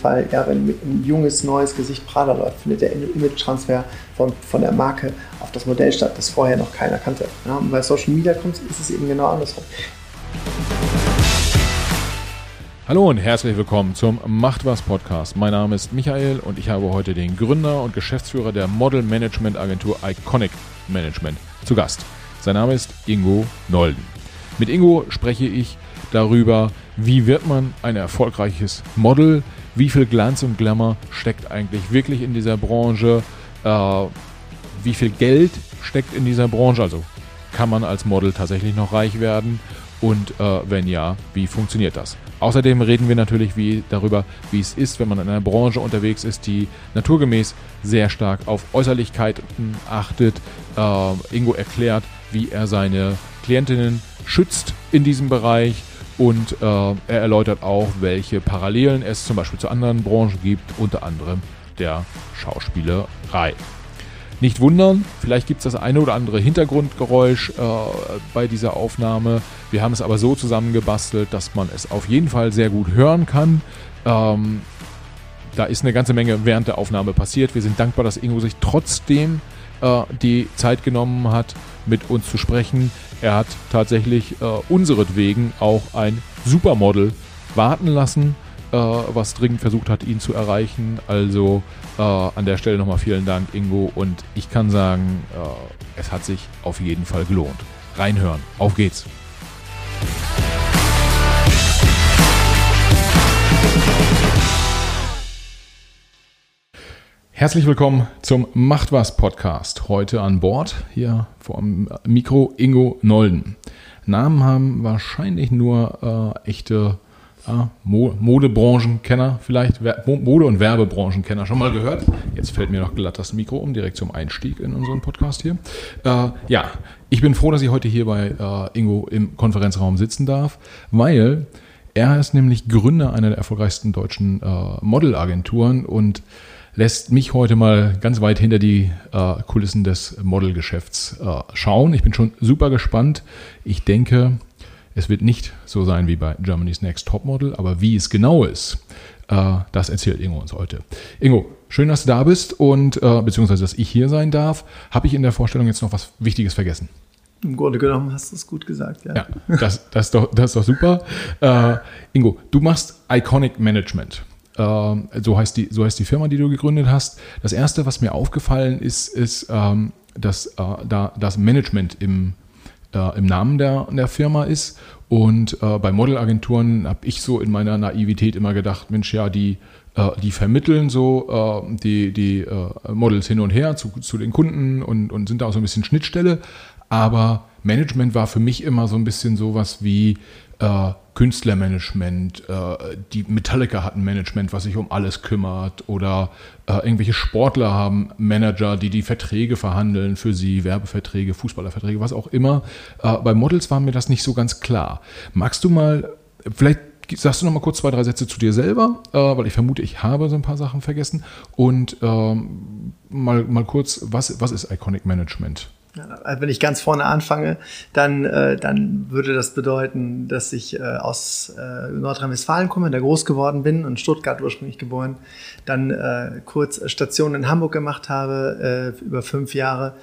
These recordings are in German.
Fall, ja, wenn ein junges, neues Gesicht Prada läuft, findet der Image-Transfer von, von der Marke auf das Modell statt, das vorher noch keiner kannte. Ja, und bei Social Media kommt, ist es eben genau andersrum. Hallo und herzlich willkommen zum Macht was Podcast. Mein Name ist Michael und ich habe heute den Gründer und Geschäftsführer der Model Management Agentur Iconic Management zu Gast. Sein Name ist Ingo Nolden. Mit Ingo spreche ich darüber, wie wird man ein erfolgreiches Model, wie viel Glanz und Glamour steckt eigentlich wirklich in dieser Branche, äh, wie viel Geld steckt in dieser Branche, also kann man als Model tatsächlich noch reich werden und äh, wenn ja, wie funktioniert das? Außerdem reden wir natürlich wie, darüber, wie es ist, wenn man in einer Branche unterwegs ist, die naturgemäß sehr stark auf Äußerlichkeiten achtet. Äh, Ingo erklärt, wie er seine Klientinnen schützt in diesem Bereich und äh, er erläutert auch, welche Parallelen es zum Beispiel zu anderen Branchen gibt, unter anderem der Schauspielerei. Nicht wundern, vielleicht gibt es das eine oder andere Hintergrundgeräusch äh, bei dieser Aufnahme. Wir haben es aber so zusammengebastelt, dass man es auf jeden Fall sehr gut hören kann. Ähm, da ist eine ganze Menge während der Aufnahme passiert. Wir sind dankbar, dass Ingo sich trotzdem äh, die Zeit genommen hat, mit uns zu sprechen. Er hat tatsächlich äh, unseretwegen auch ein Supermodel warten lassen äh, was dringend versucht hat, ihn zu erreichen. Also äh, an der Stelle nochmal vielen Dank, Ingo. Und ich kann sagen, äh, es hat sich auf jeden Fall gelohnt. Reinhören. Auf geht's. Herzlich willkommen zum Macht was Podcast. Heute an Bord hier vor dem Mikro Ingo Nolden. Namen haben wahrscheinlich nur äh, echte ja, Modebranchenkenner vielleicht, Mode- und Werbebranchenkenner schon mal gehört. Jetzt fällt mir noch glatt das Mikro um, direkt zum Einstieg in unseren Podcast hier. Äh, ja, ich bin froh, dass ich heute hier bei äh, Ingo im Konferenzraum sitzen darf, weil er ist nämlich Gründer einer der erfolgreichsten deutschen äh, Modelagenturen und lässt mich heute mal ganz weit hinter die äh, Kulissen des Modelgeschäfts äh, schauen. Ich bin schon super gespannt. Ich denke, es wird nicht so sein wie bei Germany's Next Topmodel, aber wie es genau ist, äh, das erzählt Ingo uns heute. Ingo, schön, dass du da bist und äh, beziehungsweise, dass ich hier sein darf. Habe ich in der Vorstellung jetzt noch was Wichtiges vergessen? Im Grunde genommen hast du es gut gesagt, ja. Ja, das, das, ist, doch, das ist doch super. Äh, Ingo, du machst Iconic Management. Äh, so, heißt die, so heißt die Firma, die du gegründet hast. Das erste, was mir aufgefallen ist, ist, ähm, dass äh, da das Management im äh, im Namen der, der Firma ist. Und äh, bei Modelagenturen habe ich so in meiner Naivität immer gedacht, Mensch, ja, die, äh, die vermitteln so äh, die, die Models hin und her zu, zu den Kunden und, und sind da auch so ein bisschen Schnittstelle. Aber Management war für mich immer so ein bisschen sowas wie äh, Künstlermanagement, äh, die Metallica hatten Management, was sich um alles kümmert oder äh, irgendwelche Sportler haben Manager, die die Verträge verhandeln für sie, Werbeverträge, Fußballerverträge, was auch immer. Äh, bei Models war mir das nicht so ganz klar. Magst du mal, vielleicht sagst du noch mal kurz zwei, drei Sätze zu dir selber, weil ich vermute, ich habe so ein paar Sachen vergessen und ähm, mal, mal kurz, was, was ist Iconic Management? Also wenn ich ganz vorne anfange, dann, äh, dann würde das bedeuten, dass ich äh, aus äh, Nordrhein-Westfalen komme, da groß geworden bin und Stuttgart ursprünglich geboren, dann äh, kurz Station in Hamburg gemacht habe, äh, über fünf Jahre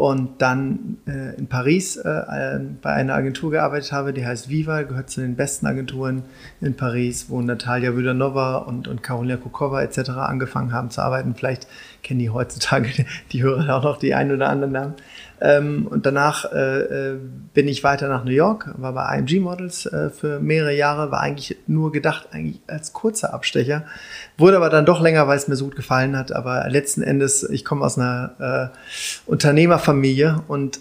und dann äh, in Paris äh, bei einer Agentur gearbeitet habe, die heißt Viva, gehört zu den besten Agenturen in Paris, wo Natalia Wudanova und, und Karolina Kukova etc. angefangen haben zu arbeiten. Vielleicht kennen die heutzutage die Hörer auch noch die einen oder anderen Namen. Ähm, und danach äh, äh, bin ich weiter nach New York, war bei IMG Models äh, für mehrere Jahre, war eigentlich nur gedacht eigentlich als kurzer Abstecher, wurde aber dann doch länger, weil es mir so gut gefallen hat. Aber letzten Endes, ich komme aus einer äh, Unternehmerfamilie und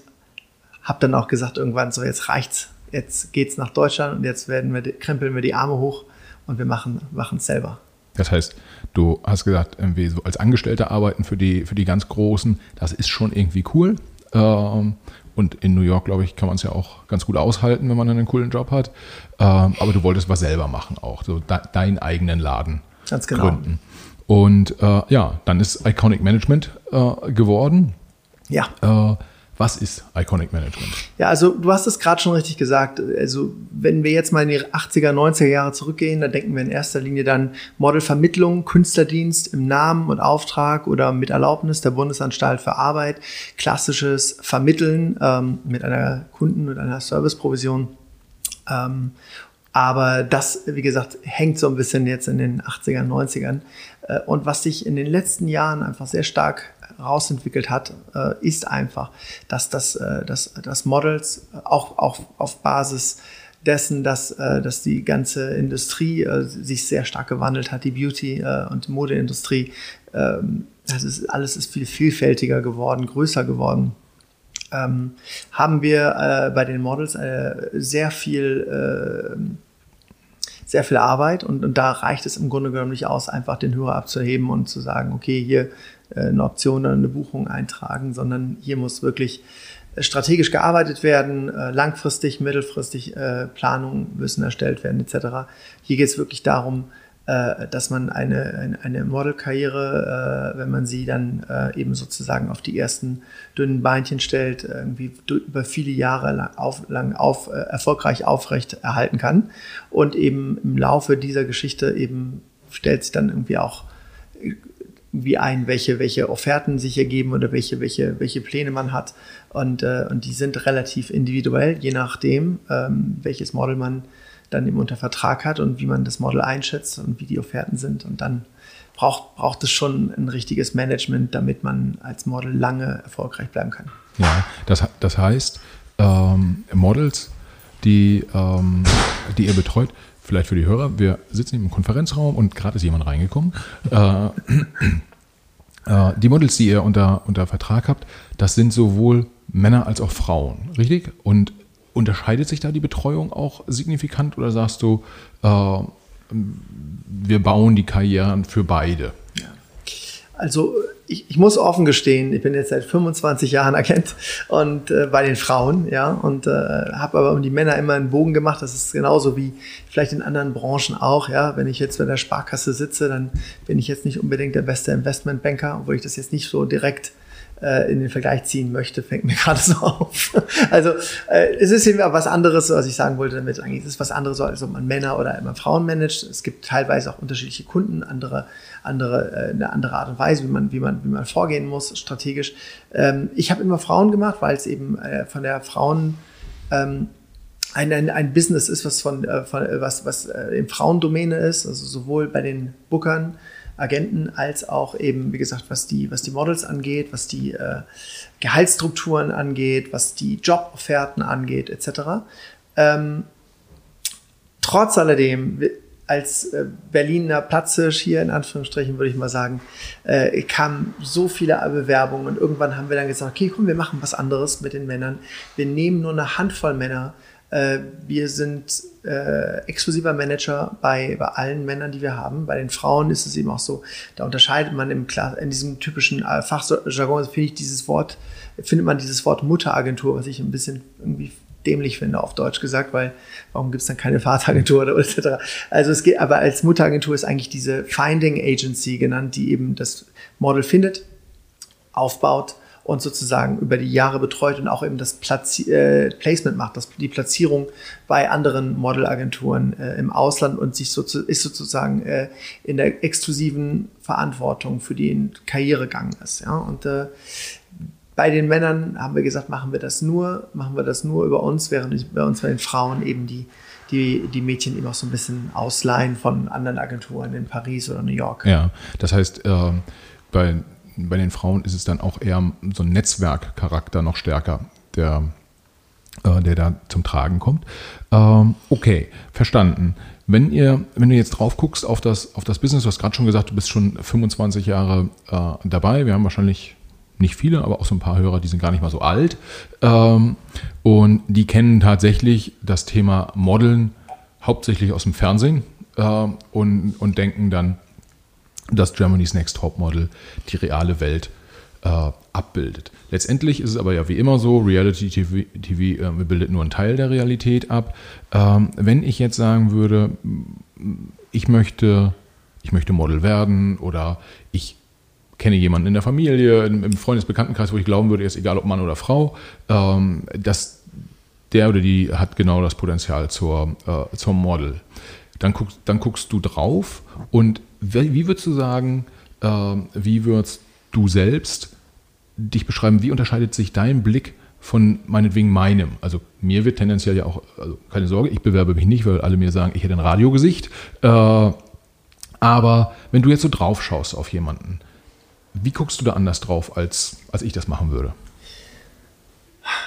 habe dann auch gesagt irgendwann so, jetzt reicht's, jetzt geht's nach Deutschland und jetzt werden wir, krempeln wir die Arme hoch und wir machen es selber. Das heißt, du hast gesagt, irgendwie so als Angestellter arbeiten für die, für die ganz Großen, das ist schon irgendwie cool. Ähm, und in New York, glaube ich, kann man es ja auch ganz gut aushalten, wenn man einen coolen Job hat. Ähm, aber du wolltest was selber machen auch, so deinen eigenen Laden ganz genau. gründen. Und äh, ja, dann ist Iconic Management äh, geworden. Ja. Was ist Iconic Management? Ja, also du hast es gerade schon richtig gesagt. Also wenn wir jetzt mal in die 80er, 90er Jahre zurückgehen, da denken wir in erster Linie dann Modelvermittlung, Künstlerdienst im Namen und Auftrag oder mit Erlaubnis der Bundesanstalt für Arbeit, klassisches Vermitteln ähm, mit einer Kunden- und einer Serviceprovision. Ähm, aber das, wie gesagt, hängt so ein bisschen jetzt in den 80ern, 90ern. Äh, und was sich in den letzten Jahren einfach sehr stark rausentwickelt hat, äh, ist einfach, dass, das, äh, dass, dass Models auch, auch auf Basis dessen, dass, äh, dass die ganze Industrie äh, sich sehr stark gewandelt hat, die Beauty- äh, und Modeindustrie. Ähm, das ist, alles ist viel vielfältiger geworden, größer geworden. Ähm, haben wir äh, bei den Models äh, sehr viel äh, sehr viel Arbeit und, und da reicht es im Grunde genommen nicht aus, einfach den Hörer abzuheben und zu sagen, okay, hier äh, eine Option oder eine Buchung eintragen, sondern hier muss wirklich äh, strategisch gearbeitet werden, äh, langfristig, mittelfristig Planungen müssen erstellt werden etc. Hier geht es wirklich darum, dass man eine, eine Modelkarriere, wenn man sie dann eben sozusagen auf die ersten dünnen Beinchen stellt, irgendwie über viele Jahre lang, auf, lang auf, erfolgreich aufrecht erhalten kann. Und eben im Laufe dieser Geschichte eben stellt sich dann irgendwie auch wie ein, welche, welche Offerten sich ergeben oder welche, welche, welche Pläne man hat. Und, äh, und die sind relativ individuell, je nachdem, ähm, welches Model man dann eben unter Vertrag hat und wie man das Model einschätzt und wie die Offerten sind. Und dann braucht, braucht es schon ein richtiges Management, damit man als Model lange erfolgreich bleiben kann. Ja, das, das heißt, ähm, Models, die, ähm, die ihr betreut, vielleicht für die Hörer, wir sitzen im Konferenzraum und gerade ist jemand reingekommen. Äh, äh, die Models, die ihr unter, unter Vertrag habt, das sind sowohl Männer als auch Frauen, richtig? Und unterscheidet sich da die Betreuung auch signifikant oder sagst du, äh, wir bauen die Karrieren für beide? Also ich, ich, muss offen gestehen, ich bin jetzt seit 25 Jahren Agent und äh, bei den Frauen, ja, und äh, habe aber um die Männer immer einen Bogen gemacht. Das ist genauso wie vielleicht in anderen Branchen auch, ja. Wenn ich jetzt bei der Sparkasse sitze, dann bin ich jetzt nicht unbedingt der beste Investmentbanker, obwohl ich das jetzt nicht so direkt äh, in den Vergleich ziehen möchte, fängt mir gerade so auf. also äh, es ist eben was anderes, was ich sagen wollte damit eigentlich. Es ist was anderes, als ob man Männer oder immer Frauen managt. Es gibt teilweise auch unterschiedliche Kunden, andere, andere, äh, eine andere Art und Weise, wie man, wie man, wie man vorgehen muss, strategisch. Ähm, ich habe immer Frauen gemacht, weil es eben äh, von der Frauen ähm, ein, ein, ein Business ist, was von, äh, von was, was in Frauendomäne ist, also sowohl bei den Bookern Agenten als auch eben, wie gesagt, was die, was die Models angeht, was die äh, Gehaltsstrukturen angeht, was die Jobofferten angeht, etc. Ähm, trotz alledem, als äh, Berliner Platzhirsch hier in Anführungsstrichen, würde ich mal sagen, äh, kamen so viele Bewerbungen und irgendwann haben wir dann gesagt, okay, komm, wir machen was anderes mit den Männern. Wir nehmen nur eine Handvoll Männer äh, wir sind äh, exklusiver Manager bei, bei allen Männern, die wir haben. Bei den Frauen ist es eben auch so, da unterscheidet man im in diesem typischen äh, Fachjargon, finde ich dieses Wort, findet man dieses Wort Mutteragentur, was ich ein bisschen irgendwie dämlich finde, auf Deutsch gesagt, weil warum gibt es dann keine Vateragentur oder etc. Also es geht, aber als Mutteragentur ist eigentlich diese Finding Agency genannt, die eben das Model findet, aufbaut und sozusagen über die Jahre betreut und auch eben das Platzi äh, Placement macht, das, die Platzierung bei anderen Modelagenturen äh, im Ausland und sich so, ist sozusagen äh, in der exklusiven Verantwortung für den Karrieregang ist. Ja? Und äh, bei den Männern haben wir gesagt, machen wir das nur, machen wir das nur über uns, während bei uns bei den Frauen eben die die, die Mädchen eben auch so ein bisschen ausleihen von anderen Agenturen in Paris oder New York. Ja, das heißt, äh, bei bei den Frauen ist es dann auch eher so ein Netzwerkcharakter noch stärker, der, äh, der da zum Tragen kommt. Ähm, okay, verstanden. Wenn ihr, wenn du jetzt drauf guckst auf das, auf das Business, du hast gerade schon gesagt, du bist schon 25 Jahre äh, dabei. Wir haben wahrscheinlich nicht viele, aber auch so ein paar Hörer, die sind gar nicht mal so alt. Ähm, und die kennen tatsächlich das Thema Modeln hauptsächlich aus dem Fernsehen äh, und, und denken dann, dass Germany's Next Top Model die reale Welt äh, abbildet. Letztendlich ist es aber ja wie immer so, Reality TV, TV äh, bildet nur einen Teil der Realität ab. Ähm, wenn ich jetzt sagen würde, ich möchte, ich möchte Model werden oder kenne jemanden in der Familie, im Freundesbekanntenkreis, wo ich glauben würde, ist egal ob Mann oder Frau, ähm, dass der oder die hat genau das Potenzial zur, äh, zur Model. Dann guckst, dann guckst du drauf und wie, wie würdest du sagen, äh, wie würdest du selbst dich beschreiben, wie unterscheidet sich dein Blick von meinetwegen meinem? Also mir wird tendenziell ja auch, also keine Sorge, ich bewerbe mich nicht, weil alle mir sagen, ich hätte ein Radiogesicht. Äh, aber wenn du jetzt so drauf schaust auf jemanden, wie guckst du da anders drauf, als, als ich das machen würde?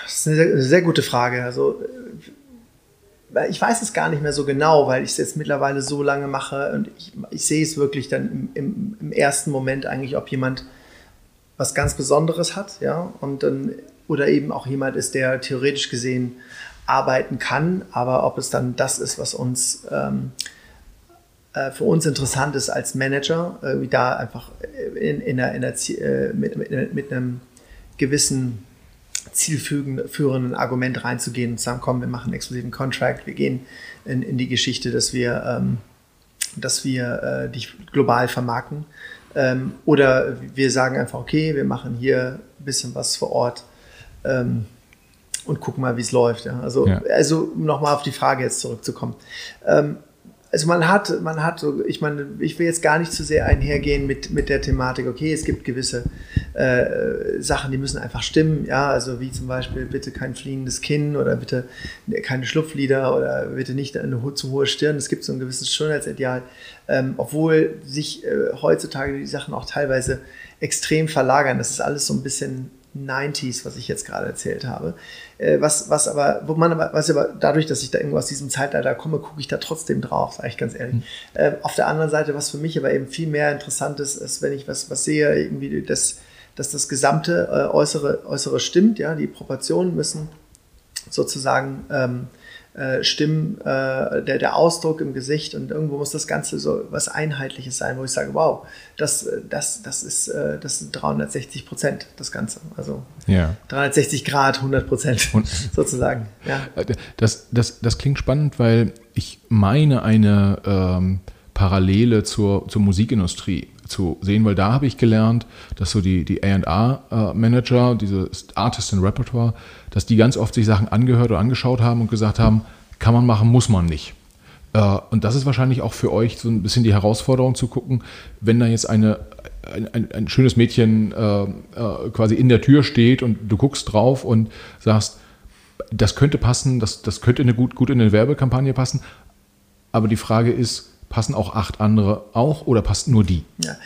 Das ist eine sehr, sehr gute Frage. Also äh, ich weiß es gar nicht mehr so genau, weil ich es jetzt mittlerweile so lange mache und ich, ich sehe es wirklich dann im, im, im, ersten Moment eigentlich, ob jemand was ganz Besonderes hat, ja, und dann, oder eben auch jemand ist, der theoretisch gesehen arbeiten kann, aber ob es dann das ist, was uns ähm, äh, für uns interessant ist als Manager, äh, da einfach in, in einer, in einer, äh, mit, mit, mit, einem gewissen zielführenden Argument reinzugehen und zu sagen, komm, wir machen einen exklusiven Contract, wir gehen in, in die Geschichte, dass wir, ähm, dass wir äh, dich global vermarkten. Ähm, oder wir sagen einfach, okay, wir machen hier ein bisschen was vor Ort ähm, und gucken mal, wie es läuft. Ja. Also, ja. also um nochmal auf die Frage jetzt zurückzukommen. Also man hat, man hat so, ich meine, ich will jetzt gar nicht zu sehr einhergehen mit, mit der Thematik, okay, es gibt gewisse äh, Sachen, die müssen einfach stimmen, ja, also wie zum Beispiel bitte kein fliegendes Kinn oder bitte keine Schlupflider oder bitte nicht eine zu hohe Stirn, es gibt so ein gewisses Schönheitsideal, ähm, obwohl sich äh, heutzutage die Sachen auch teilweise extrem verlagern, das ist alles so ein bisschen 90s, was ich jetzt gerade erzählt habe. Äh, was, was aber, wo man aber, was aber dadurch, dass ich da irgendwo aus diesem Zeitalter komme, gucke ich da trotzdem drauf, sage ich ganz ehrlich. Mhm. Äh, auf der anderen Seite, was für mich aber eben viel mehr interessant ist, ist, wenn ich was, was sehe, irgendwie, das, dass das gesamte äh, Äußere, Äußere stimmt, ja, die Proportionen müssen sozusagen ähm, äh, Stimmen, äh, der, der Ausdruck im Gesicht und irgendwo muss das Ganze so was Einheitliches sein, wo ich sage, wow, das, das, das, ist, äh, das sind 360 Prozent, das Ganze. Also ja. 360 Grad, 100 Prozent sozusagen. Ja. Äh, das, das, das klingt spannend, weil ich meine eine ähm, Parallele zur, zur Musikindustrie zu sehen, weil da habe ich gelernt, dass so die, die A&R-Manager, diese Artist and Repertoire, dass die ganz oft sich Sachen angehört oder angeschaut haben und gesagt haben, kann man machen, muss man nicht. Äh, und das ist wahrscheinlich auch für euch so ein bisschen die Herausforderung zu gucken, wenn da jetzt eine, ein, ein, schönes Mädchen äh, äh, quasi in der Tür steht und du guckst drauf und sagst, das könnte passen, das, das könnte eine gut, gut in eine Werbekampagne passen. Aber die Frage ist, passen auch acht andere auch oder passt nur die? Ja.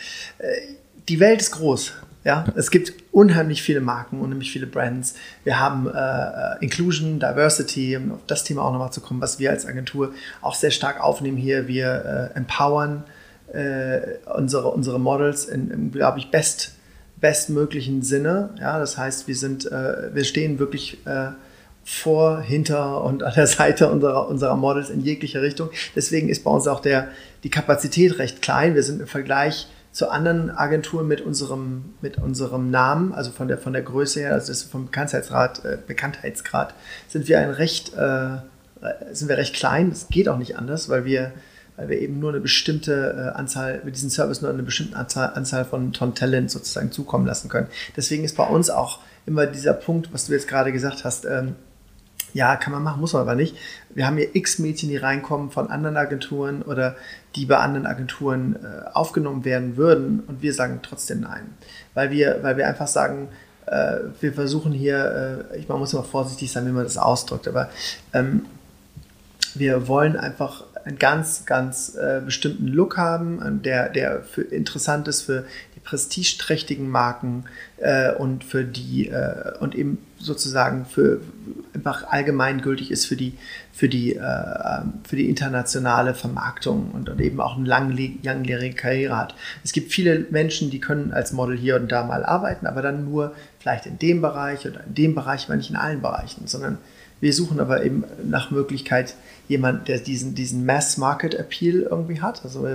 Die Welt ist groß. Ja, es gibt unheimlich viele Marken, unheimlich viele Brands. Wir haben äh, Inclusion, Diversity, um auf das Thema auch nochmal zu kommen, was wir als Agentur auch sehr stark aufnehmen hier. Wir äh, empowern äh, unsere, unsere Models in, im, glaube ich, best, bestmöglichen Sinne. Ja, das heißt, wir sind, äh, wir stehen wirklich äh, vor, hinter und an der Seite unserer, unserer Models in jeglicher Richtung. Deswegen ist bei uns auch der, die Kapazität recht klein. Wir sind im Vergleich zu anderen Agenturen mit unserem, mit unserem Namen, also von der, von der Größe her, also vom Bekanntheitsgrad, äh, Bekanntheitsgrad, sind wir ein recht, äh, sind wir recht klein. Das geht auch nicht anders, weil wir, weil wir eben nur eine bestimmte äh, Anzahl, mit diesem Service nur eine bestimmte Anzahl, Anzahl von Ton Talent sozusagen zukommen lassen können. Deswegen ist bei uns auch immer dieser Punkt, was du jetzt gerade gesagt hast, ähm, ja, kann man machen, muss man aber nicht. Wir haben hier x Mädchen, die reinkommen von anderen Agenturen oder die bei anderen Agenturen äh, aufgenommen werden würden und wir sagen trotzdem nein. Weil wir, weil wir einfach sagen, äh, wir versuchen hier, äh, ich man muss immer vorsichtig sein, wie man das ausdrückt, aber ähm, wir wollen einfach einen ganz, ganz äh, bestimmten Look haben, der, der für, interessant ist für prestigeträchtigen Marken äh, und für die äh, und eben sozusagen für einfach allgemeingültig ist für die für die äh, ähm, für die internationale Vermarktung und, und eben auch eine langjährige Karriere hat. Es gibt viele Menschen, die können als Model hier und da mal arbeiten, aber dann nur vielleicht in dem Bereich oder in dem Bereich, aber nicht in allen Bereichen, sondern wir suchen aber eben nach Möglichkeit jemand, der diesen, diesen Mass-Market-Appeal irgendwie hat. Also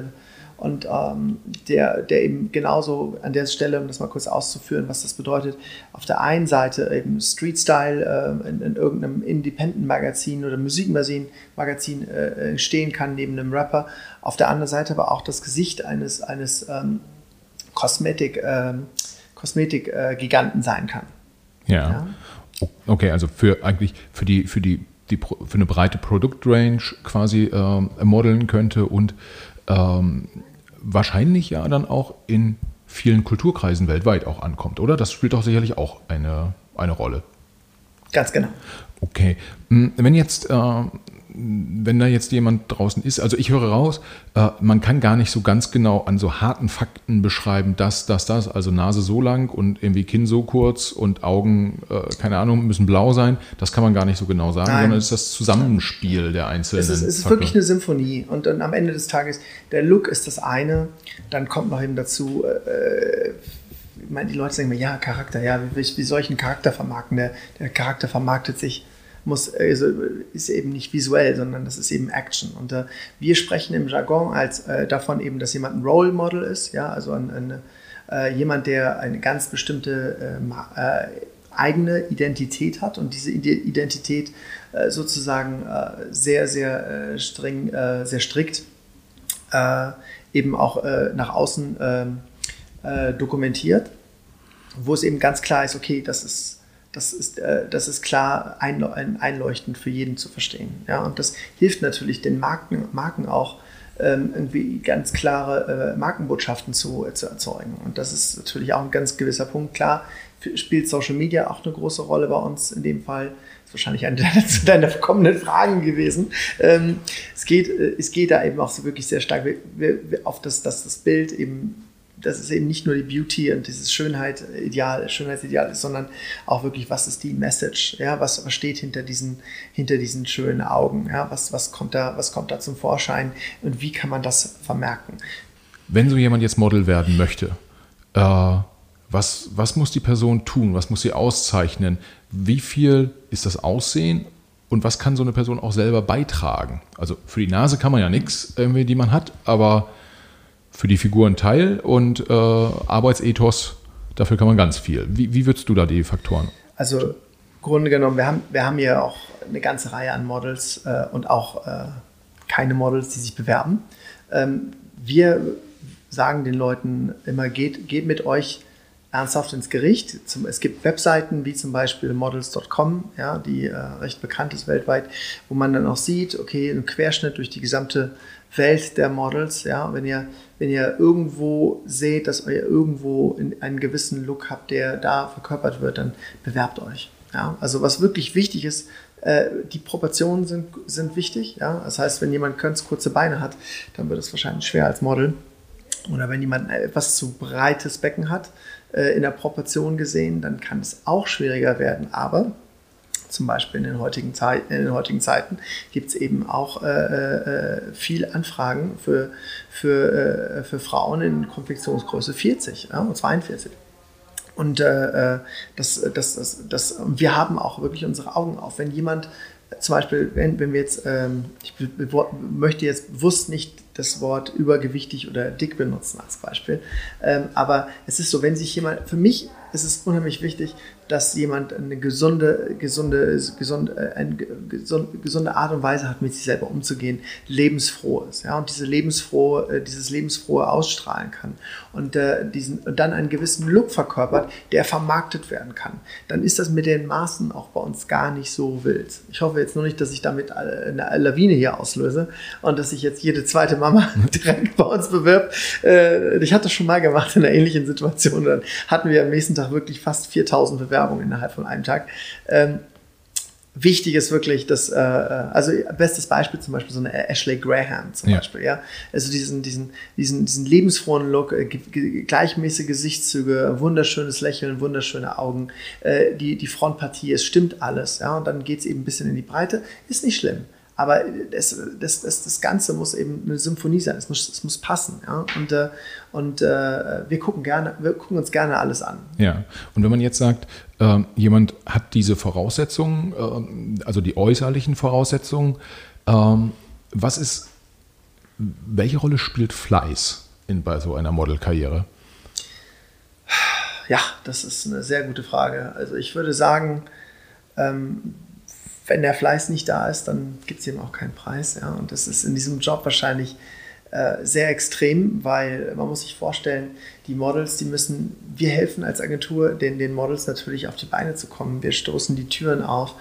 und ähm, der, der eben genauso an der Stelle, um das mal kurz auszuführen, was das bedeutet, auf der einen Seite eben Street Style äh, in, in, irgendeinem Independent-Magazin oder Musikmagazin äh, stehen kann neben einem Rapper, auf der anderen Seite aber auch das Gesicht eines, eines ähm, Kosmetik, äh, Kosmetik-Giganten sein kann. Ja. ja. Okay, also für eigentlich für die, für die, die für eine breite Produktrange quasi ähm, modeln könnte und ähm, wahrscheinlich ja dann auch in vielen Kulturkreisen weltweit auch ankommt, oder? Das spielt doch sicherlich auch eine, eine Rolle. Ganz genau. Okay. Hm, wenn jetzt äh, wenn da jetzt jemand draußen ist, also ich höre raus, äh, man kann gar nicht so ganz genau an so harten Fakten beschreiben, dass das, das, also Nase so lang und irgendwie Kinn so kurz und Augen, äh, keine Ahnung, müssen blau sein. Das kann man gar nicht so genau sagen, Nein. sondern es ist das Zusammenspiel der einzelnen. Es ist, es ist wirklich eine Symphonie und dann am Ende des Tages, der Look ist das eine, dann kommt noch eben dazu, äh, ich meine, die Leute sagen mir, ja, Charakter, ja, wie, wie soll ich einen Charakter vermarkten? Der, der Charakter vermarktet sich muss, also ist eben nicht visuell, sondern das ist eben Action. Und äh, wir sprechen im Jargon als äh, davon eben, dass jemand ein Role Model ist, ja, also ein, ein, äh, jemand, der eine ganz bestimmte äh, äh, eigene Identität hat und diese Identität äh, sozusagen sehr, sehr streng, sehr strikt eben auch nach außen ähm, dokumentiert, wo es eben ganz klar ist, okay, das ist das ist, äh, das ist klar einleuchtend für jeden zu verstehen. Ja? Und das hilft natürlich den Marken, Marken auch, ähm, irgendwie ganz klare äh, Markenbotschaften zu, äh, zu erzeugen. Und das ist natürlich auch ein ganz gewisser Punkt. Klar spielt Social Media auch eine große Rolle bei uns in dem Fall. Ist wahrscheinlich eine deiner kommenden Fragen gewesen. Ähm, es, geht, äh, es geht da eben auch so wirklich sehr stark auf das, dass das Bild eben dass es eben nicht nur die Beauty und dieses Schönheit, Ideal, Schönheitsideal ist, sondern auch wirklich, was ist die Message, ja, was, was steht hinter diesen, hinter diesen schönen Augen, ja, was, was, kommt da, was kommt da zum Vorschein und wie kann man das vermerken. Wenn so jemand jetzt Model werden möchte, äh, was, was muss die Person tun, was muss sie auszeichnen, wie viel ist das Aussehen? Und was kann so eine Person auch selber beitragen? Also für die Nase kann man ja nichts, die man hat, aber für die Figuren teil und äh, Arbeitsethos, dafür kann man ganz viel. Wie, wie würdest du da die Faktoren? Also im Grunde genommen, wir haben, wir haben hier auch eine ganze Reihe an Models äh, und auch äh, keine Models, die sich bewerben. Ähm, wir sagen den Leuten immer, geht, geht mit euch ernsthaft ins Gericht. Es gibt Webseiten wie zum Beispiel models.com, ja, die äh, recht bekannt ist weltweit, wo man dann auch sieht, okay, ein Querschnitt durch die gesamte Welt der Models. Ja, wenn ihr, wenn ihr irgendwo seht, dass ihr irgendwo einen gewissen Look habt, der da verkörpert wird, dann bewerbt euch. Ja, also was wirklich wichtig ist, äh, die Proportionen sind, sind wichtig. Ja, das heißt, wenn jemand ganz kurze Beine hat, dann wird es wahrscheinlich schwer als Model. Oder wenn jemand etwas zu breites Becken hat, äh, in der Proportion gesehen, dann kann es auch schwieriger werden. Aber zum Beispiel in den heutigen, Zeit, in den heutigen Zeiten gibt es eben auch äh, äh, viel Anfragen für, für, äh, für Frauen in Konfektionsgröße 40 ja, und 42. Und äh, äh, das, das, das, das, wir haben auch wirklich unsere Augen auf. Wenn jemand zum Beispiel, wenn, wenn wir jetzt, ähm, ich möchte jetzt bewusst nicht das Wort übergewichtig oder dick benutzen als Beispiel, ähm, aber es ist so, wenn sich jemand, für mich ist es unheimlich wichtig, dass jemand eine gesunde, gesunde, gesunde, äh, eine gesunde Art und Weise hat, mit sich selber umzugehen, lebensfroh ist, ja, und diese lebensfrohe, äh, dieses lebensfrohe ausstrahlen kann und äh, diesen, dann einen gewissen Look verkörpert, der vermarktet werden kann. Dann ist das mit den Maßen auch bei uns gar nicht so wild. Ich hoffe jetzt nur nicht, dass ich damit eine Lawine hier auslöse und dass sich jetzt jede zweite Mama direkt bei uns bewirbt. Äh, ich hatte das schon mal gemacht in einer ähnlichen Situation. Dann hatten wir am nächsten Tag wirklich fast 4000 Bewerbungen Werbung innerhalb von einem Tag. Ähm, wichtig ist wirklich, dass, äh, also bestes Beispiel zum Beispiel so eine Ashley Graham zum ja. Beispiel, ja. Also diesen, diesen, diesen, diesen lebensfrohen Look, äh, gleichmäßige Gesichtszüge, wunderschönes Lächeln, wunderschöne Augen, äh, die, die Frontpartie, es stimmt alles, ja. Und dann geht es eben ein bisschen in die Breite, ist nicht schlimm. Aber das, das, das, das Ganze muss eben eine Symphonie sein, es muss, es muss passen. Ja? Und, äh, und äh, wir, gucken gerne, wir gucken uns gerne alles an. Ja, und wenn man jetzt sagt, äh, jemand hat diese Voraussetzungen, äh, also die äußerlichen Voraussetzungen, ähm, was ist, welche Rolle spielt Fleiß in, bei so einer Modelkarriere? Ja, das ist eine sehr gute Frage. Also ich würde sagen, ähm, wenn der Fleiß nicht da ist, dann gibt es eben auch keinen Preis. Ja? Und das ist in diesem Job wahrscheinlich äh, sehr extrem, weil man muss sich vorstellen, die Models, die müssen, wir helfen als Agentur den, den Models natürlich auf die Beine zu kommen. Wir stoßen die Türen auf,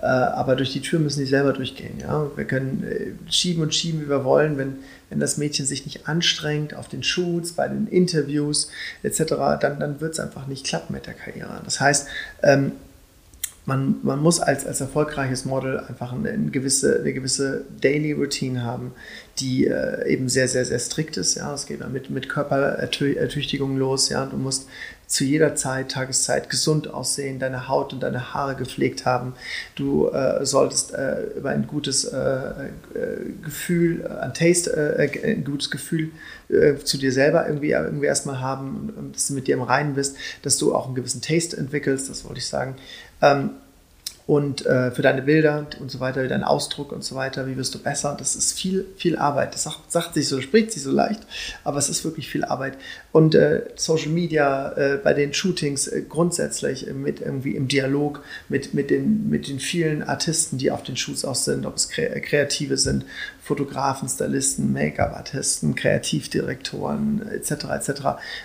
äh, aber durch die Tür müssen die selber durchgehen. Ja? Wir können äh, schieben und schieben, wie wir wollen, wenn, wenn das Mädchen sich nicht anstrengt auf den Shoots, bei den Interviews etc., dann, dann wird es einfach nicht klappen mit der Karriere. Das heißt, ähm, man, man muss als, als erfolgreiches Model einfach eine, eine, gewisse, eine gewisse Daily Routine haben, die äh, eben sehr, sehr, sehr strikt ist. Ja, es geht mit, mit Körperertüchtigung los. Ja, du musst zu jeder Zeit, Tageszeit gesund aussehen, deine Haut und deine Haare gepflegt haben. Du äh, solltest äh, über ein gutes äh, äh Gefühl, äh, ein Taste, äh, ein gutes Gefühl zu dir selber irgendwie, irgendwie erstmal haben, dass du mit dir im Reinen bist, dass du auch einen gewissen Taste entwickelst, das wollte ich sagen. Ähm, und äh, für deine Bilder und so weiter, deinen Ausdruck und so weiter, wie wirst du besser? Das ist viel, viel Arbeit. Das sagt, sagt sich so, spricht sich so leicht, aber es ist wirklich viel Arbeit. Und äh, Social Media äh, bei den Shootings äh, grundsätzlich mit irgendwie im Dialog mit, mit, den, mit den vielen Artisten, die auf den Shoots auch sind, ob es Kreative sind, Fotografen, Stylisten, Make-up-Artisten, Kreativdirektoren etc. etc.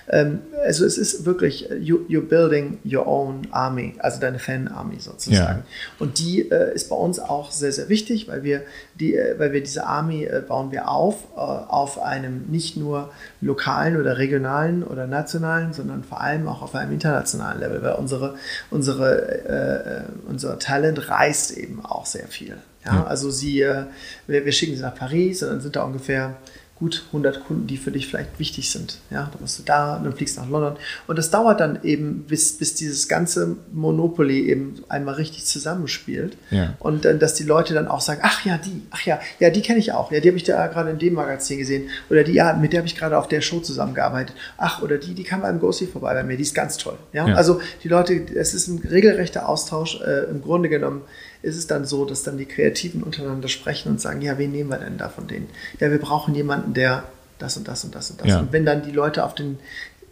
Ähm, also es ist wirklich, you, you're building your own army, also deine Fan-Army sozusagen. Ja. Und die äh, ist bei uns auch sehr, sehr wichtig, weil wir, die, äh, weil wir diese Army äh, bauen wir auf, auf einem nicht nur lokalen oder regionalen oder nationalen, sondern vor allem auch auf einem internationalen Level, weil unsere, unsere, unser Talent reist eben auch sehr viel. Ja. Also sie, äh, wir, wir, schicken sie nach Paris und dann sind da ungefähr gut 100 Kunden, die für dich vielleicht wichtig sind. Ja, dann musst du da, dann fliegst du nach London und das dauert dann eben, bis, bis dieses ganze Monopoly eben einmal richtig zusammenspielt ja. und dann, dass die Leute dann auch sagen, ach ja, die, ach ja, ja, die kenne ich auch, ja, die habe ich da gerade in dem Magazin gesehen oder die, ja, mit der habe ich gerade auf der Show zusammengearbeitet. Ach, oder die, die kam beim Ghosty vorbei bei mir, die ist ganz toll. Ja, ja. also die Leute, es ist ein regelrechter Austausch, äh, im Grunde genommen ist es dann so, dass dann die Kreativen untereinander sprechen und sagen, ja, wen nehmen wir denn da von denen? Ja, wir brauchen jemanden, der das und das und das und das. Ja. Und wenn dann die Leute auf den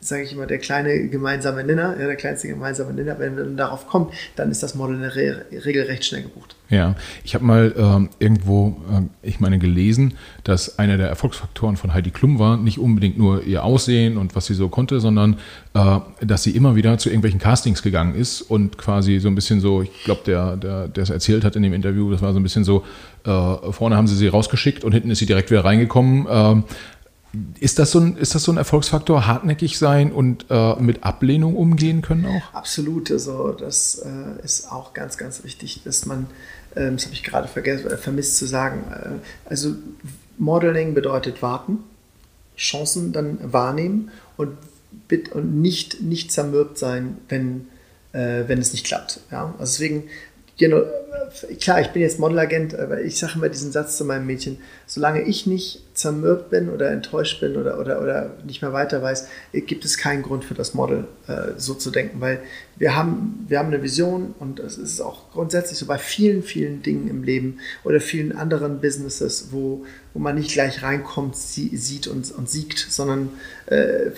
sage ich immer, der kleine gemeinsame Nenner, ja, der kleinste gemeinsame Nenner, wenn man darauf kommt, dann ist das Model in der Re Regel recht schnell gebucht. Ja, ich habe mal ähm, irgendwo, äh, ich meine, gelesen, dass einer der Erfolgsfaktoren von Heidi Klum war, nicht unbedingt nur ihr Aussehen und was sie so konnte, sondern äh, dass sie immer wieder zu irgendwelchen Castings gegangen ist und quasi so ein bisschen so, ich glaube, der, der, der es erzählt hat in dem Interview, das war so ein bisschen so, äh, vorne haben sie sie rausgeschickt und hinten ist sie direkt wieder reingekommen ähm, ist das, so ein, ist das so ein Erfolgsfaktor, hartnäckig sein und äh, mit Ablehnung umgehen können auch? Absolut. Also das äh, ist auch ganz, ganz wichtig, dass man, äh, das habe ich gerade vergessen, äh, vermisst zu sagen, äh, also Modeling bedeutet warten, Chancen dann wahrnehmen und, und nicht, nicht zermürbt sein, wenn, äh, wenn es nicht klappt. Ja? Also deswegen genau, klar, ich bin jetzt Modelagent, aber ich sage immer diesen Satz zu meinem Mädchen, solange ich nicht zermürbt bin oder enttäuscht bin oder, oder, oder nicht mehr weiter weiß, gibt es keinen Grund für das Model äh, so zu denken, weil wir haben, wir haben eine Vision und es ist auch grundsätzlich so bei vielen, vielen Dingen im Leben oder vielen anderen Businesses, wo, wo man nicht gleich reinkommt, sie, sieht und, und siegt, sondern äh,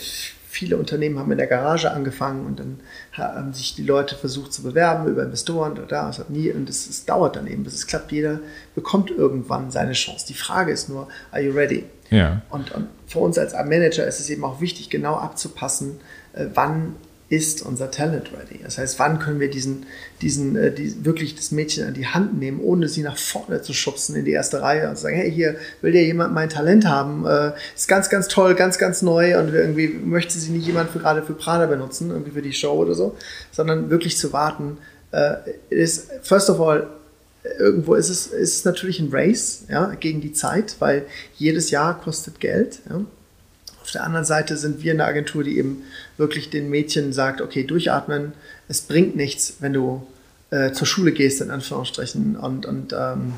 viele Unternehmen haben in der Garage angefangen und dann haben sich die Leute versucht zu bewerben über Investoren oder da. Es hat nie, und es, es dauert dann eben, bis es klappt. Jeder bekommt irgendwann seine Chance. Die Frage ist nur, are you ready? Ja. Und, und für uns als Manager ist es eben auch wichtig, genau abzupassen, äh, wann ist unser Talent ready? Das heißt, wann können wir diesen, diesen, äh, die, wirklich das Mädchen an die Hand nehmen, ohne sie nach vorne zu schubsen in die erste Reihe und zu sagen, hey, hier will ja jemand mein Talent haben, äh, ist ganz, ganz toll, ganz, ganz neu und irgendwie möchte sie nicht jemand für, gerade für Prada benutzen, irgendwie für die Show oder so, sondern wirklich zu warten, äh, ist, first of all, irgendwo ist es, ist es natürlich ein Race ja, gegen die Zeit, weil jedes Jahr kostet Geld. Ja. Auf der anderen Seite sind wir eine Agentur, die eben wirklich den Mädchen sagt, okay, durchatmen, es bringt nichts, wenn du äh, zur Schule gehst, in Anführungsstrichen, und, und ähm,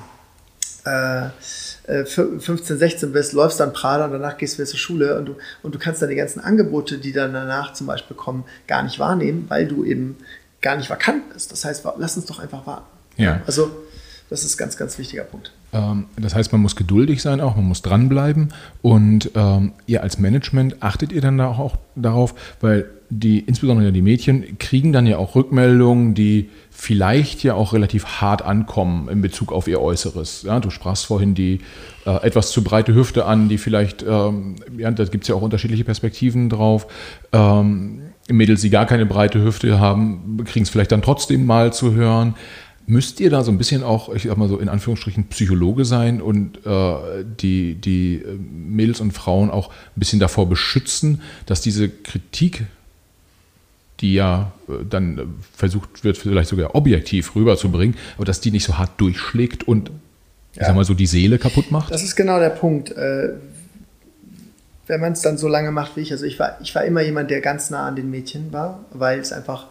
äh, 15, äh, 16 bist, läufst dann Prada und danach gehst du wieder zur Schule und du, und du kannst dann die ganzen Angebote, die dann danach zum Beispiel kommen, gar nicht wahrnehmen, weil du eben gar nicht vakant bist. Das heißt, lass uns doch einfach warten. Ja. Also das ist ein ganz, ganz wichtiger Punkt. Ähm, das heißt, man muss geduldig sein auch, man muss dranbleiben und ähm, ihr als Management achtet ihr dann da auch darauf, weil die, insbesondere die Mädchen, kriegen dann ja auch Rückmeldungen, die vielleicht ja auch relativ hart ankommen in Bezug auf ihr Äußeres. Ja, du sprachst vorhin die äh, etwas zu breite Hüfte an, die vielleicht, ähm, ja, da gibt es ja auch unterschiedliche Perspektiven drauf. Ähm, Mädels, die gar keine breite Hüfte haben, kriegen es vielleicht dann trotzdem mal zu hören. Müsst ihr da so ein bisschen auch, ich sag mal so in Anführungsstrichen, Psychologe sein und äh, die, die äh, Mädels und Frauen auch ein bisschen davor beschützen, dass diese Kritik, die ja äh, dann äh, versucht wird, vielleicht sogar objektiv rüberzubringen, aber dass die nicht so hart durchschlägt und, ich ja. sag mal so, die Seele kaputt macht? Das ist genau der Punkt. Äh, wenn man es dann so lange macht wie ich, also ich war, ich war immer jemand, der ganz nah an den Mädchen war, weil es einfach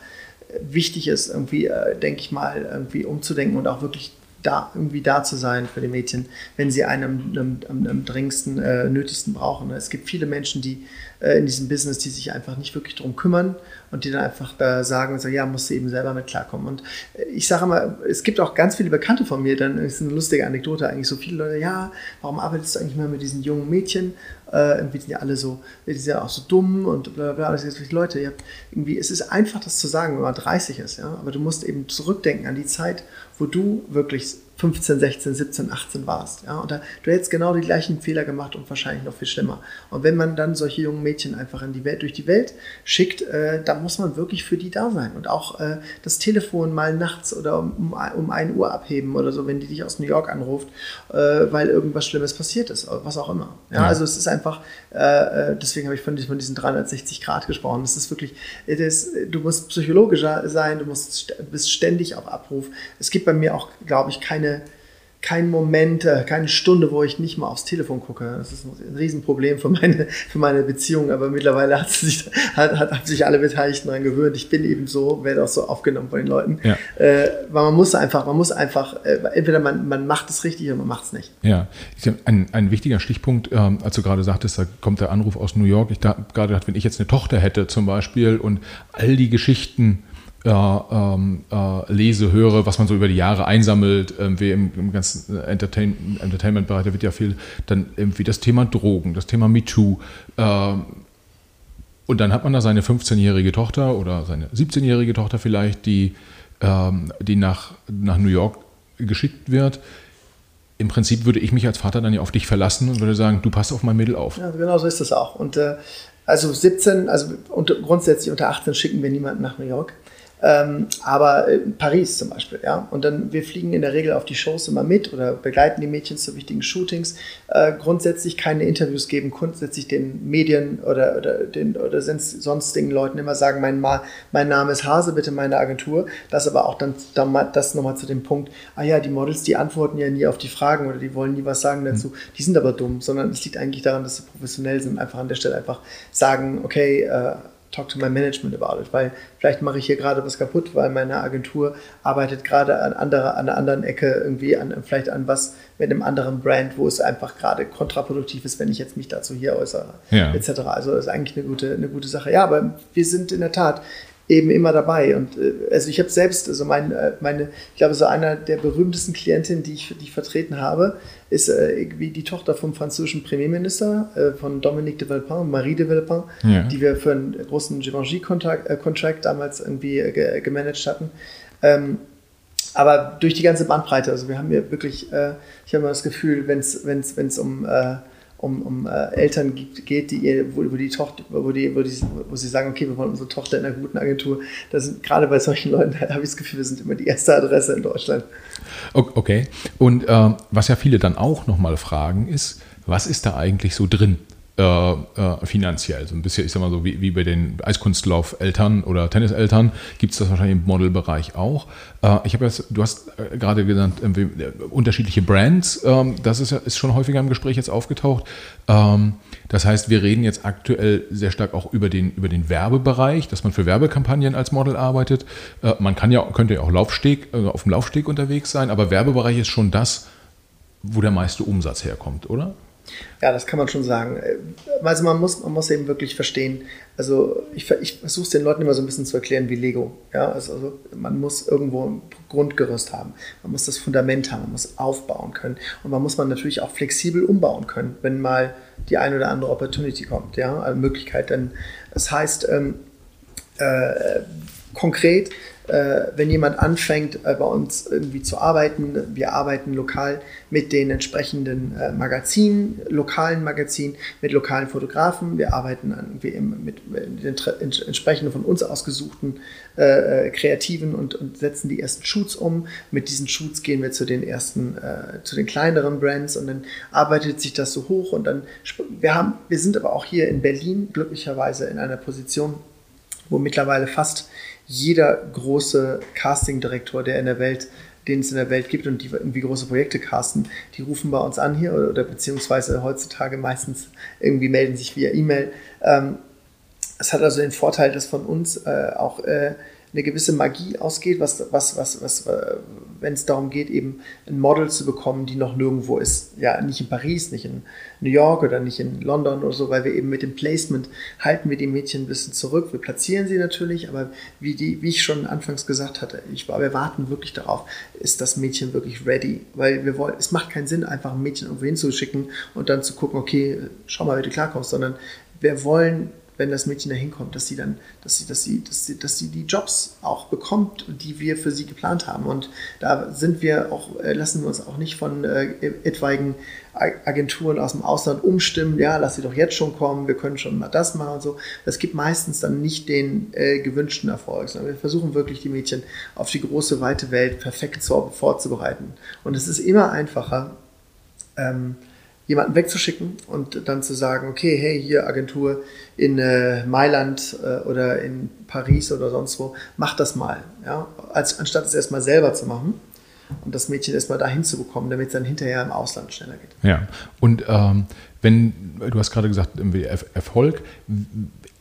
wichtig ist, irgendwie, äh, denke ich mal, irgendwie umzudenken und auch wirklich da, irgendwie da zu sein für die Mädchen, wenn sie einen am, am, dringendsten, äh, nötigsten brauchen. Es gibt viele Menschen, die äh, in diesem Business, die sich einfach nicht wirklich darum kümmern und die dann einfach äh, sagen, so, ja, musst du eben selber mit klarkommen. Und äh, ich sage immer, es gibt auch ganz viele Bekannte von mir, dann ist eine lustige Anekdote eigentlich, so viele Leute, ja, warum arbeitest du eigentlich mal mit diesen jungen Mädchen? Äh, irgendwie sind ja alle so, die sind ja auch so dumm und bla bla bla. Leute, ihr habt irgendwie, es ist einfach, das zu sagen, wenn man 30 ist, ja, aber du musst eben zurückdenken an die Zeit, wo du wirklich 15, 16, 17, 18 warst. Ja? Und da, du hättest genau die gleichen Fehler gemacht und wahrscheinlich noch viel schlimmer. Und wenn man dann solche jungen Mädchen einfach in die Welt, durch die Welt schickt, äh, dann muss man wirklich für die da sein. Und auch äh, das Telefon mal nachts oder um, um 1 Uhr abheben oder so, wenn die dich aus New York anruft, äh, weil irgendwas Schlimmes passiert ist, was auch immer. Ja? ja. Also es ist einfach, äh, äh, deswegen habe ich von, von, diesen 360 Grad gesprochen. Es ist wirklich, das, du musst psychologischer sein, du musst, bist ständig auf Abruf. Es gibt bei mir auch, glaube ich, keine kein Moment, keine Stunde, wo ich nicht mal aufs Telefon gucke. Das ist ein Riesenproblem für meine, für meine Beziehung, aber mittlerweile hat sich, hat, hat, hat sich alle Beteiligten daran gewöhnt. Ich bin eben so, werde auch so aufgenommen von den Leuten. Ja. Äh, weil man muss einfach, man muss einfach, äh, entweder man, man macht es richtig oder man macht es nicht. Ja, ein, ein wichtiger Stichpunkt, ähm, als du gerade sagtest, da kommt der Anruf aus New York. Ich da, gerade gedacht, wenn ich jetzt eine Tochter hätte zum Beispiel und all die Geschichten, äh, ähm, äh, lese, höre, was man so über die Jahre einsammelt, irgendwie im, im ganzen Entertain Entertainment-Bereich, da wird ja viel, dann irgendwie das Thema Drogen, das Thema MeToo. Äh, und dann hat man da seine 15-jährige Tochter oder seine 17-jährige Tochter vielleicht, die, ähm, die nach, nach New York geschickt wird. Im Prinzip würde ich mich als Vater dann ja auf dich verlassen und würde sagen, du passt auf mein Mädel auf. Ja, genau so ist das auch. Und äh, also 17, also unter, grundsätzlich unter 18 schicken wir niemanden nach New York. Ähm, aber Paris zum Beispiel, ja. Und dann, wir fliegen in der Regel auf die Shows immer mit oder begleiten die Mädchen zu wichtigen Shootings. Äh, grundsätzlich keine Interviews geben, grundsätzlich den Medien oder, oder, den, oder sonstigen Leuten immer sagen, mein, Ma, mein Name ist Hase, bitte meine Agentur. Das aber auch dann, dann das nochmal zu dem Punkt, ah ja, die Models, die antworten ja nie auf die Fragen oder die wollen nie was sagen dazu. Mhm. Die sind aber dumm, sondern es liegt eigentlich daran, dass sie professionell sind, einfach an der Stelle einfach sagen, okay, äh, talk to my management about it, weil vielleicht mache ich hier gerade was kaputt, weil meine Agentur arbeitet gerade an, andere, an einer anderen Ecke irgendwie, an, vielleicht an was mit einem anderen Brand, wo es einfach gerade kontraproduktiv ist, wenn ich jetzt mich dazu hier äußere, ja. etc. Also das ist eigentlich eine gute, eine gute Sache. Ja, aber wir sind in der Tat eben immer dabei. Und äh, also ich habe selbst, also mein, äh, meine, ich glaube, so einer der berühmtesten Klientinnen, die ich, die ich vertreten habe, ist äh, irgendwie die Tochter vom französischen Premierminister, äh, von Dominique de Villepin, Marie de Villepin, ja. die wir für einen großen Givenchy-Contract äh, damals irgendwie äh, ge gemanagt hatten. Ähm, aber durch die ganze Bandbreite, also wir haben hier wirklich, ich habe immer das Gefühl, wenn es um um, um äh, Eltern geht, die ihr, wo, wo, die Tochter, wo, die, wo, die, wo sie sagen, okay, wir wollen unsere Tochter in einer guten Agentur. Das sind gerade bei solchen Leuten, habe ich das Gefühl, wir sind immer die erste Adresse in Deutschland. Okay. Und äh, was ja viele dann auch nochmal fragen, ist, was ist da eigentlich so drin? Äh, äh, finanziell. So ein bisschen, ich sag mal so, wie, wie bei den Eiskunstlauf-Eltern oder Tenniseltern gibt es das wahrscheinlich im Modelbereich auch. Äh, ich habe jetzt, du hast äh, gerade genannt, äh, unterschiedliche Brands. Ähm, das ist, ist schon häufiger im Gespräch jetzt aufgetaucht. Ähm, das heißt, wir reden jetzt aktuell sehr stark auch über den, über den Werbebereich, dass man für Werbekampagnen als Model arbeitet. Äh, man kann ja, könnte ja auch Laufsteg, auf dem Laufsteg unterwegs sein, aber Werbebereich ist schon das, wo der meiste Umsatz herkommt, oder? Ja, das kann man schon sagen. Also man muss, man muss eben wirklich verstehen, also ich, ich versuche es den Leuten immer so ein bisschen zu erklären wie Lego. Ja, also, also man muss irgendwo ein Grundgerüst haben. Man muss das Fundament haben, man muss aufbauen können. Und man muss man natürlich auch flexibel umbauen können, wenn mal die eine oder andere Opportunity kommt, ja, eine Möglichkeit. Denn das heißt, ähm, äh, konkret äh, wenn jemand anfängt, äh, bei uns irgendwie zu arbeiten. Wir arbeiten lokal mit den entsprechenden äh, Magazinen, lokalen Magazinen, mit lokalen Fotografen. Wir arbeiten irgendwie mit, den entsprechenden von uns ausgesuchten Kreativen und, und, setzen die ersten Shoots um. Mit diesen Shoots gehen wir zu den ersten, zu den kleineren Brands und dann arbeitet sich das so hoch und dann, wir haben, wir sind aber auch hier in Berlin glücklicherweise in einer Position, wo mittlerweile fast jeder große Casting-Direktor, der in der Welt, den es in der Welt gibt und die irgendwie große Projekte casten, die rufen bei uns an hier oder beziehungsweise heutzutage meistens irgendwie melden sich via E-Mail. Ähm, es hat also den Vorteil, dass von uns äh, auch äh, eine gewisse Magie ausgeht, was, was, was, was, äh, wenn es darum geht, eben ein Model zu bekommen, die noch nirgendwo ist. Ja, nicht in Paris, nicht in New York oder nicht in London oder so, weil wir eben mit dem Placement halten wir die Mädchen ein bisschen zurück. Wir platzieren sie natürlich, aber wie, die, wie ich schon anfangs gesagt hatte, ich, wir warten wirklich darauf, ist das Mädchen wirklich ready? Weil wir wollen, es macht keinen Sinn, einfach ein Mädchen irgendwo hinzuschicken und dann zu gucken, okay, schau mal, wie du klarkommst, sondern wir wollen wenn das Mädchen da hinkommt, dass sie dann, dass sie, dass sie, dass sie, dass sie die Jobs auch bekommt, die wir für sie geplant haben. Und da sind wir auch, äh, lassen wir uns auch nicht von äh, etwaigen Agenturen aus dem Ausland umstimmen, ja, lass sie doch jetzt schon kommen, wir können schon mal das machen und so. Das gibt meistens dann nicht den äh, gewünschten Erfolg, sondern wir versuchen wirklich die Mädchen auf die große, weite Welt perfekt vorzubereiten. Und es ist immer einfacher, ähm, jemanden wegzuschicken und dann zu sagen, okay, hey, hier Agentur in äh, Mailand äh, oder in Paris oder sonst wo, mach das mal. Ja? Als, anstatt es erstmal selber zu machen und das Mädchen erstmal dahin zu bekommen, damit es dann hinterher im Ausland schneller geht. Ja, und ähm, wenn, du hast gerade gesagt, Erfolg,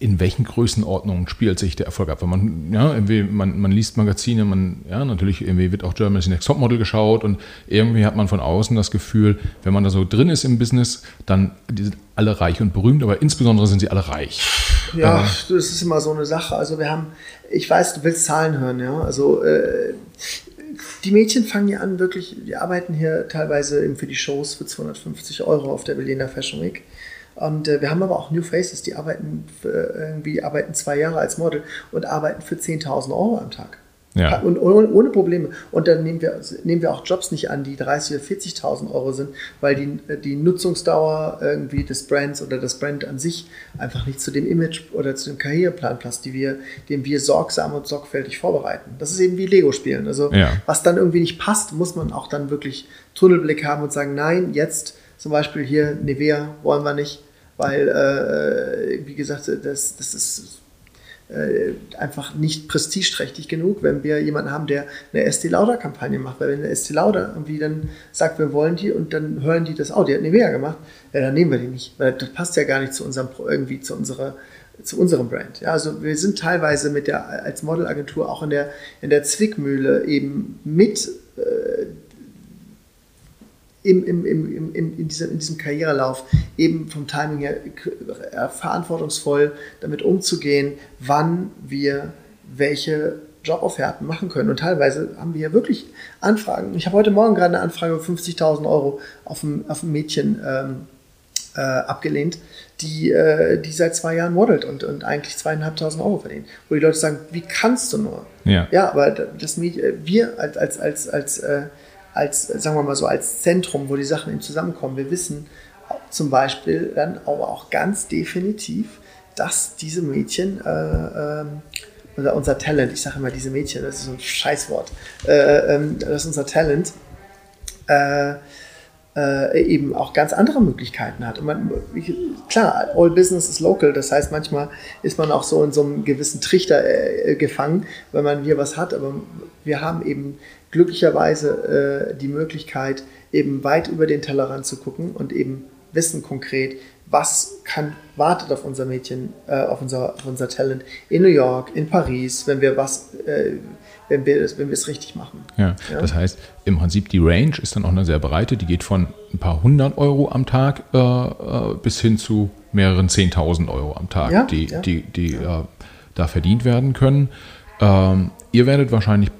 in welchen Größenordnungen spielt sich der Erfolg ab? Wenn man, ja, irgendwie, man, man liest Magazine, man, ja, natürlich irgendwie wird auch Germany's Next Topmodel geschaut und irgendwie hat man von außen das Gefühl, wenn man da so drin ist im Business, dann die sind alle reich und berühmt, aber insbesondere sind sie alle reich. Ja, äh, das ist immer so eine Sache. Also wir haben, ich weiß, du willst Zahlen hören, ja. Also äh, die Mädchen fangen ja an, wirklich, die arbeiten hier teilweise eben für die Shows für 250 Euro auf der Berliner Fashion Week. Und äh, wir haben aber auch New Faces, die arbeiten für, irgendwie arbeiten zwei Jahre als Model und arbeiten für 10.000 Euro am Tag. Ja. Und ohne, ohne, Probleme. Und dann nehmen wir, nehmen wir auch Jobs nicht an, die 30.000 oder 40.000 Euro sind, weil die, die Nutzungsdauer irgendwie des Brands oder das Brand an sich einfach nicht zu dem Image oder zu dem Karriereplan passt, die wir, den wir sorgsam und sorgfältig vorbereiten. Das ist eben wie Lego-Spielen. Also ja. was dann irgendwie nicht passt, muss man auch dann wirklich Tunnelblick haben und sagen, nein, jetzt zum Beispiel hier Nivea wollen wir nicht, weil, äh, wie gesagt, das, das ist äh, einfach nicht prestigeträchtig genug, wenn wir jemanden haben, der eine Estee Lauder-Kampagne macht. Weil wenn eine Estee Lauder irgendwie dann sagt, wir wollen die und dann hören die das, oh, die hat Nivea gemacht, ja, dann nehmen wir die nicht. Weil das passt ja gar nicht zu unserem, irgendwie zu unserer zu unserem Brand. Ja, also wir sind teilweise mit der als Modelagentur auch in der in der Zwickmühle eben mit äh, im, im, im, im, in, diesem, in diesem Karrierelauf eben vom Timing her äh, verantwortungsvoll damit umzugehen, wann wir welche Jobofferten machen können. Und teilweise haben wir ja wirklich Anfragen. Ich habe heute Morgen gerade eine Anfrage für 50.000 Euro auf ein, auf ein Mädchen ähm, äh, abgelehnt, die, äh, die seit zwei Jahren modelt und, und eigentlich zweieinhalbtausend Euro verdient. Wo die Leute sagen, wie kannst du nur? Ja, ja aber das, wir als, als, als, als äh, als, sagen wir mal so, als Zentrum, wo die Sachen eben zusammenkommen. Wir wissen zum Beispiel dann aber auch ganz definitiv, dass diese Mädchen, äh, äh, unser, unser Talent, ich sage immer diese Mädchen, das ist so ein Scheißwort, äh, ähm, das ist unser Talent, äh, äh, eben auch ganz andere Möglichkeiten hat. Und man, klar, all business is local, das heißt, manchmal ist man auch so in so einem gewissen Trichter äh, gefangen, wenn man hier was hat, aber wir haben eben glücklicherweise äh, die Möglichkeit, eben weit über den Tellerrand zu gucken und eben wissen konkret, was kann, wartet auf unser Mädchen, äh, auf, unser, auf unser Talent in New York, in Paris, wenn wir was, äh, wenn wir es, wenn wir es richtig machen. Ja, ja, das heißt, im Prinzip die Range ist dann auch eine sehr breite, die geht von ein paar hundert Euro am Tag äh, äh bis hin zu mehreren zehntausend Euro am Tag, ja, die, ja. die, die äh, da verdient werden können. Ähm, ihr werdet wahrscheinlich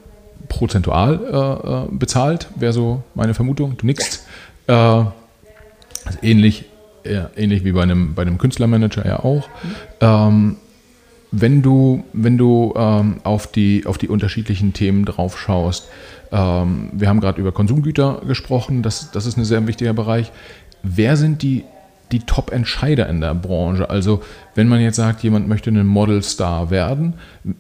prozentual äh, äh, bezahlt, wäre so meine Vermutung. Du nickst. Äh, also ähnlich, ähnlich wie bei einem, bei einem Künstlermanager ja auch. Ähm, wenn du, wenn du ähm, auf, die, auf die unterschiedlichen Themen drauf schaust, ähm, wir haben gerade über Konsumgüter gesprochen, das, das ist ein sehr wichtiger Bereich. Wer sind die, die Top-Entscheider in der Branche? Also wenn man jetzt sagt, jemand möchte ein Model-Star werden,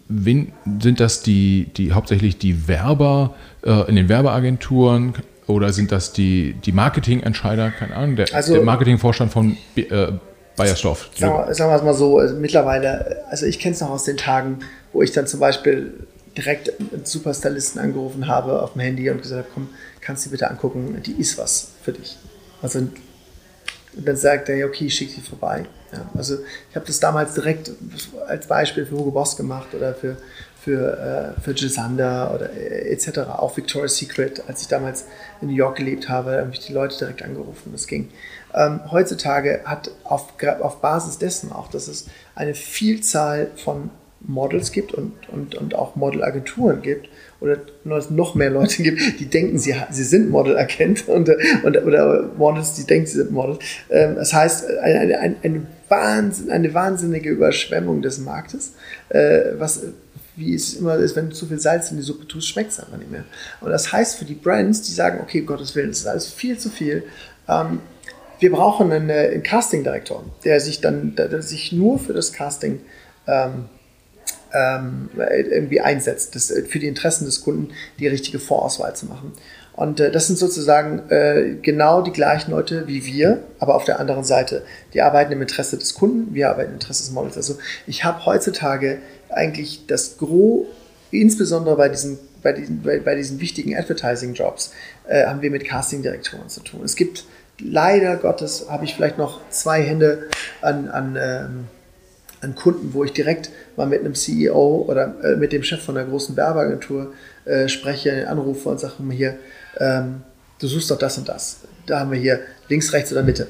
wen, sind das die, die hauptsächlich die Werber äh, in den Werbeagenturen? Oder sind das die, die Marketingentscheider? Keine Ahnung, der, also, der Marketingvorstand von äh, Bayersdorf. Sagen, sagen wir es mal so, also mittlerweile, also ich kenne es noch aus den Tagen, wo ich dann zum Beispiel direkt einen Superstylisten angerufen habe auf dem Handy und gesagt habe, komm, kannst du dir bitte angucken, die ist was für dich. Also und dann sagt er, ja, okay, ich schicke sie vorbei. Ja, also ich habe das damals direkt als Beispiel für Hugo Boss gemacht oder für, für, äh, für Gisander oder äh, etc. Auch Victoria's Secret, als ich damals in New York gelebt habe, habe ich die Leute direkt angerufen. Das ging. Ähm, heutzutage hat auf, auf Basis dessen auch, dass es eine Vielzahl von Models gibt und, und, und auch Modelagenturen gibt oder noch mehr Leute gibt, die denken, sie, sie sind Model erkennt und, und, oder Models, die denken, sie sind Models. Ähm, das heißt, eine, eine, eine, Wahnsinn, eine wahnsinnige Überschwemmung des Marktes, äh, was wie es immer ist, wenn du zu viel Salz in die Suppe tust, schmeckt es einfach nicht mehr. Und das heißt für die Brands, die sagen, okay, Gottes Willen, das ist alles viel zu viel, ähm, wir brauchen einen, äh, einen Casting-Direktor, der sich dann der sich nur für das Casting ähm, ähm, irgendwie einsetzt, das, äh, für die Interessen des Kunden die richtige Vorauswahl zu machen. Und äh, das sind sozusagen äh, genau die gleichen Leute wie wir, aber auf der anderen Seite. Die arbeiten im Interesse des Kunden, wir arbeiten im Interesse des Models. Also ich habe heutzutage eigentlich das Gros, insbesondere bei diesen, bei diesen, bei, bei diesen wichtigen Advertising-Jobs, äh, haben wir mit Casting-Direktoren zu tun. Es gibt leider Gottes habe ich vielleicht noch zwei Hände an, an, ähm, an Kunden, wo ich direkt mal mit einem CEO oder äh, mit dem Chef von einer großen Werbeagentur äh, spreche, anrufe und sage mir hier, ähm, du suchst doch das und das. Da haben wir hier links, rechts oder Mitte.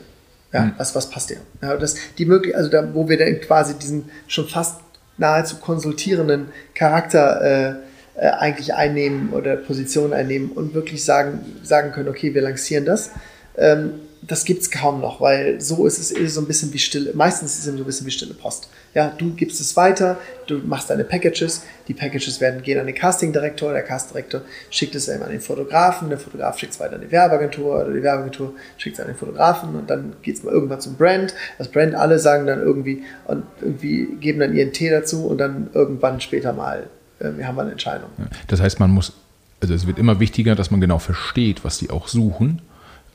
Ja, mhm. was, was passt dir? Ja, das, die möglich, also da, wo wir dann quasi diesen schon fast nahezu konsultierenden Charakter äh, äh, eigentlich einnehmen oder Position einnehmen und wirklich sagen, sagen können, okay, wir lancieren das ähm, das gibt es kaum noch, weil so ist es so ein bisschen wie stille, meistens ist es so ein bisschen wie stille Post. Ja, du gibst es weiter, du machst deine Packages, die Packages werden, gehen an den Casting-Direktor, der Casting-Direktor schickt es eben an den Fotografen, der Fotograf schickt es weiter an die Werbeagentur oder die Werbeagentur schickt es an den Fotografen und dann geht es mal irgendwann zum Brand. Das Brand, alle sagen dann irgendwie und irgendwie geben dann ihren Tee dazu und dann irgendwann später mal, äh, wir haben eine Entscheidung. Das heißt, man muss, also es wird immer wichtiger, dass man genau versteht, was die auch suchen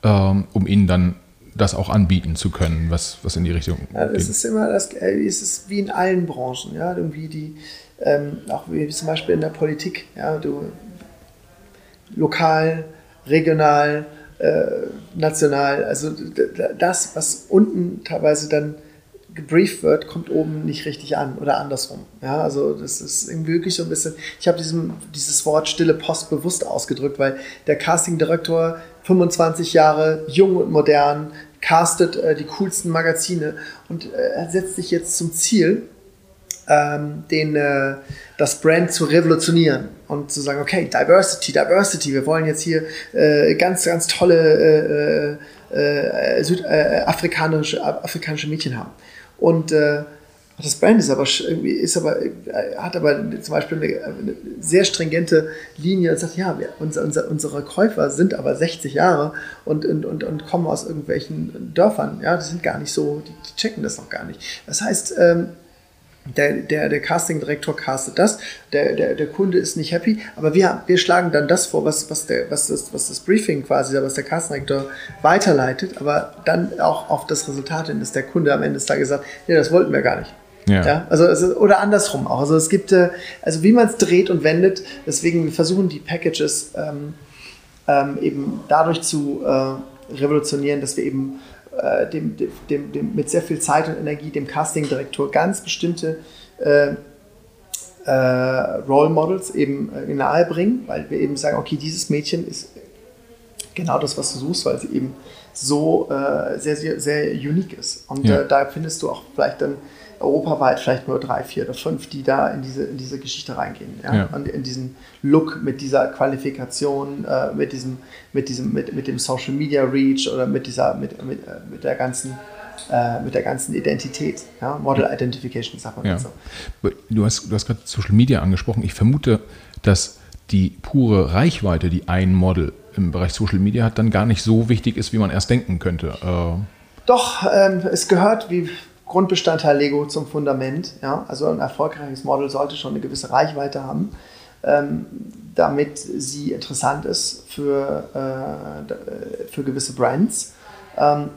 um ihnen dann das auch anbieten zu können, was, was in die Richtung ja, das geht. ist immer das, äh, es ist wie in allen Branchen, ja, irgendwie die, ähm, auch wie zum Beispiel in der Politik, ja, du lokal, regional, äh, national, also das, was unten teilweise dann gebrieft wird, kommt oben nicht richtig an oder andersrum. Ja, also das ist irgendwie wirklich so ein bisschen, ich habe dieses Wort stille Post bewusst ausgedrückt, weil der Casting-Direktor 25 Jahre, jung und modern, castet äh, die coolsten Magazine und äh, setzt sich jetzt zum Ziel, ähm, den, äh, das Brand zu revolutionieren und zu sagen, okay, Diversity, Diversity, wir wollen jetzt hier äh, ganz, ganz tolle äh, äh, südafrikanische afrikanische Mädchen haben. Und das Brand ist aber, ist aber, hat aber zum Beispiel eine, eine sehr stringente Linie und sagt, ja, wir, unser, unser, unsere Käufer sind aber 60 Jahre und, und, und, und kommen aus irgendwelchen Dörfern. Ja, die sind gar nicht so, die, die checken das noch gar nicht. Das heißt, ähm, der, der, der Casting-Direktor castet das, der, der, der Kunde ist nicht happy, aber wir, wir schlagen dann das vor, was, was, der, was, das, was das Briefing quasi, was der Casting-Direktor weiterleitet, aber dann auch auf das Resultat hin, dass der Kunde am Ende des Tages sagt, nee, das wollten wir gar nicht. Ja. ja also, also, oder andersrum auch. Also es gibt, äh, also wie man es dreht und wendet, deswegen wir versuchen die Packages ähm, ähm, eben dadurch zu äh, revolutionieren, dass wir eben äh, dem, dem, dem, mit sehr viel Zeit und Energie dem Casting-Direktor ganz bestimmte äh, äh, Role Models eben äh, nahe bringen, weil wir eben sagen, okay, dieses Mädchen ist genau das, was du suchst, weil sie eben so äh, sehr, sehr, sehr unique ist. Und ja. da findest du auch vielleicht dann europaweit vielleicht nur drei, vier oder fünf, die da in diese, in diese Geschichte reingehen. Ja? ja. Und in diesen Look mit dieser Qualifikation, äh, mit diesem, mit diesem, mit, mit dem Social Media Reach oder mit dieser, mit, mit, äh, mit der ganzen äh, mit der ganzen Identität. Ja? Model Identification, sagt man Ja. so. Du hast, du hast gerade Social Media angesprochen. Ich vermute, dass die pure Reichweite, die ein Model im Bereich Social Media hat, dann gar nicht so wichtig ist, wie man erst denken könnte. Äh, Doch, ähm, es gehört wie Grundbestandteil Lego zum Fundament. Ja? Also ein erfolgreiches Model sollte schon eine gewisse Reichweite haben, ähm, damit sie interessant ist für, äh, für gewisse Brands. Ähm,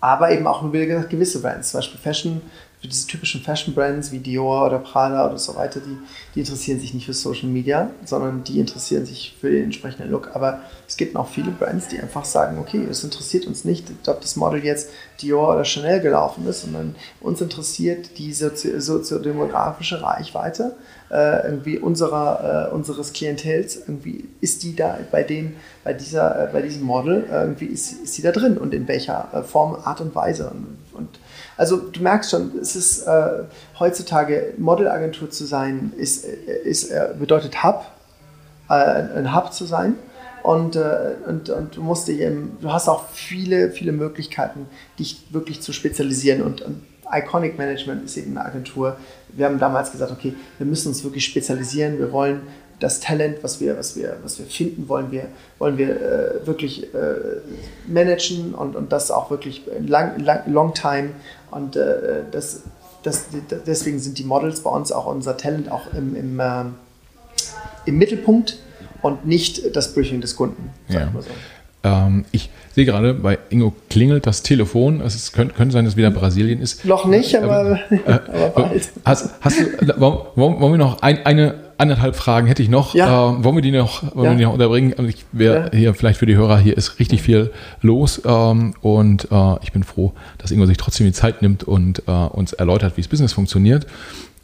aber eben auch nur gewisse Brands, zum Beispiel Fashion, für diese typischen Fashion-Brands wie Dior oder Prada oder so weiter, die, die interessieren sich nicht für Social Media, sondern die interessieren sich für den entsprechenden Look. Aber es gibt auch viele Brands, die einfach sagen, okay, es interessiert uns nicht, ob das Model jetzt Dior oder Chanel gelaufen ist, sondern uns interessiert die sozi soziodemografische Reichweite äh, irgendwie unserer, äh, unseres Klientels. Irgendwie ist die da bei den, bei dieser, äh, bei diesem Model, äh, irgendwie ist, ist die da drin und in welcher äh, Form, Art und Weise. Und also du merkst schon, es ist äh, heutzutage Modelagentur zu sein, ist, äh, ist, äh, bedeutet Hub, äh, ein Hub zu sein. Und, äh, und, und du musst dich du hast auch viele, viele Möglichkeiten, dich wirklich zu spezialisieren. Und, und Iconic Management ist eben eine Agentur. Wir haben damals gesagt, okay, wir müssen uns wirklich spezialisieren. Wir wollen das Talent, was wir, was wir, was wir finden, wollen wir, wollen wir äh, wirklich äh, managen und, und das auch wirklich lang, lang, long time. Und äh, das, das, deswegen sind die Models bei uns auch unser Talent auch im, im, äh, im Mittelpunkt und nicht das Briefing des Kunden. Ja. so. ähm, ich sehe gerade, bei Ingo klingelt das Telefon. Es ist, könnte, könnte sein, dass es wieder Brasilien ist. Noch nicht, aber, aber bald. Hast, hast du, wollen, wollen wir noch ein, eine anderthalb Fragen hätte ich noch. Ja. Ähm, wollen wir die noch, wollen Ja. wir die noch unterbringen? Also ich wäre Ja. hier vielleicht für die Hörer hier ist richtig viel los ähm, und äh, ich bin froh, dass Ingo sich trotzdem die Zeit nimmt und äh, uns erläutert, wie das Business funktioniert.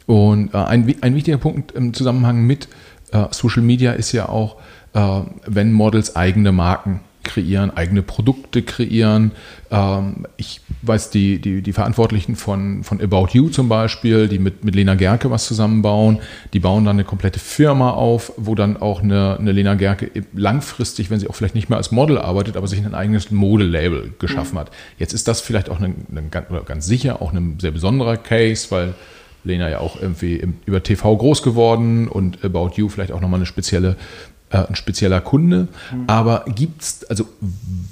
Und äh, ein, ein wichtiger Punkt im Zusammenhang mit äh, Social Media ist ja auch, äh, wenn Models eigene Marken kreieren, eigene Produkte kreieren. Ähm, ich weiß, die, die, die Verantwortlichen von, von About You zum Beispiel, die mit, mit Lena Gerke was zusammenbauen, die bauen dann eine komplette Firma auf, wo dann auch eine, eine Lena Gerke langfristig, wenn sie auch vielleicht nicht mehr als Model arbeitet, aber sich ein eigenes Modelabel geschaffen hat. Jetzt ist das vielleicht auch ein, ganz- sicher auch ein sehr besonderer Case, weil Lena ja auch irgendwie über TV groß geworden und About You vielleicht auch nochmal eine spezielle, ein spezieller Kunde. Aber gibt's, also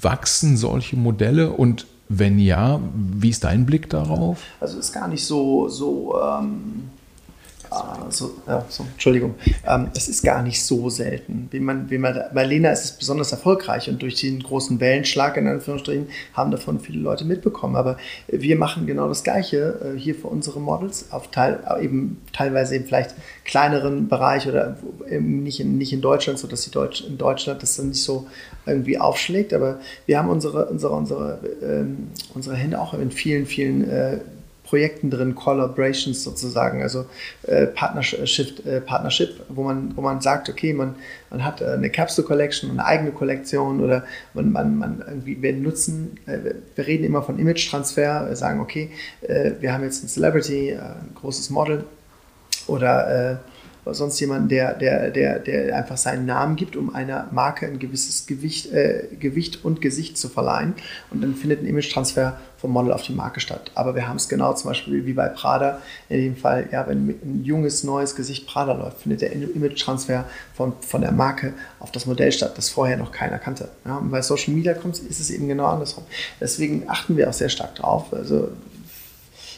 wachsen solche Modelle und wenn ja, wie ist dein Blick darauf? Also ist gar nicht so, so, ähm, äh, so, ja, so Entschuldigung, ähm, es ist gar nicht so selten. Wie man, wie man, bei Lena ist es besonders erfolgreich und durch den großen Wellenschlag in Anführungsstrichen haben davon viele Leute mitbekommen. Aber wir machen genau das Gleiche äh, hier für unsere Models auf Teil, eben teilweise eben vielleicht kleineren Bereich oder nicht in, nicht in Deutschland, so dass die Deutsch, in Deutschland das dann nicht so irgendwie aufschlägt. Aber wir haben unsere, unsere, unsere, ähm, unsere Hände auch in vielen, vielen äh, Projekten drin, Collaborations sozusagen, also äh, Partnership, äh, Partnership, wo man, wo man sagt, okay, man, man hat äh, eine Capsule Collection, eine eigene Kollektion oder man, man, man irgendwie, wir nutzen, äh, wir reden immer von Image-Transfer, wir sagen, okay, äh, wir haben jetzt ein Celebrity, äh, ein großes Model oder sonst jemanden, der, der, der, der einfach seinen Namen gibt, um einer Marke ein gewisses Gewicht, äh, Gewicht und Gesicht zu verleihen. Und dann findet ein Image-Transfer vom Model auf die Marke statt. Aber wir haben es genau zum Beispiel wie bei Prada, in dem Fall, ja, wenn ein junges, neues Gesicht Prada läuft, findet der Image-Transfer von, von der Marke auf das Modell statt, das vorher noch keiner kannte. Ja, und bei Social Media kommt, ist es eben genau andersrum. Deswegen achten wir auch sehr stark drauf. Also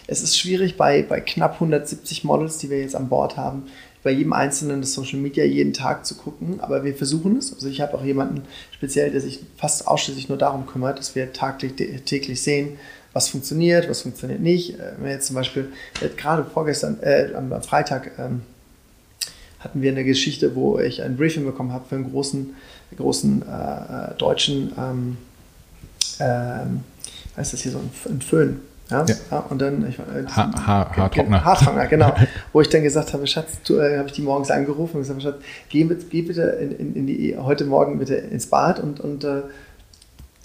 es ist schwierig bei, bei knapp 170 Models, die wir jetzt an Bord haben, bei jedem einzelnen das Social Media jeden Tag zu gucken, aber wir versuchen es. Also ich habe auch jemanden speziell, der sich fast ausschließlich nur darum kümmert, dass wir taglich, täglich sehen, was funktioniert, was funktioniert nicht. Äh, Wenn wir jetzt zum Beispiel, äh, gerade vorgestern, äh, am Freitag, ähm, hatten wir eine Geschichte, wo ich ein Briefing bekommen habe für einen großen, großen äh, deutschen, ähm, ähm, heißt das hier so, ein Föhn. Ja? Ja. ja? und dann ich, äh, Ha ha Haartrockner. Haartrockner, genau. Wo ich dann gesagt habe, Schatz, äh, habe ich die morgens angerufen und gesagt, Schatz, geh, mit, geh bitte in, in, in die, heute Morgen bitte ins Bad und, und äh,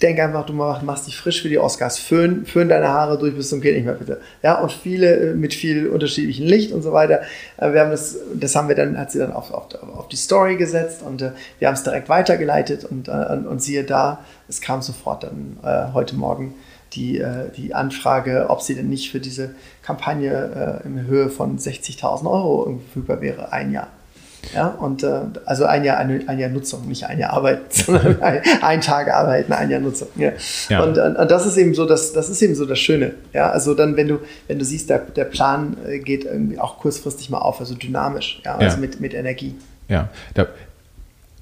denk einfach, du mach, machst dich frisch für die Oscars. Föhn, föhn deine Haare durch bis zum geht nicht mehr bitte. Ja, und viele äh, mit viel unterschiedlichem Licht und so weiter. Wir haben das, das haben wir dann, hat sie dann auf, auf, auf die Story gesetzt und äh, wir haben es direkt weitergeleitet und, äh, und, und siehe da, es kam sofort dann äh, heute Morgen die, äh, die Anfrage, ob sie denn nicht für diese Kampagne äh, in Höhe von 60.000 Euro verfügbar wäre, ein Jahr. Ja, und äh, also ein Jahr, ein, ein Jahr Nutzung, nicht ein Jahr Arbeit, sondern ein, ein Tag arbeiten, ein Jahr Nutzung. Ja. ja. Und, und, und, das ist eben so das, das ist eben so das Schöne. Ja, also dann, wenn du, wenn du siehst, der, der Plan äh, geht irgendwie auch kurzfristig mal auf, also dynamisch, ja, also ja. Mit, mit Energie. Ja, da,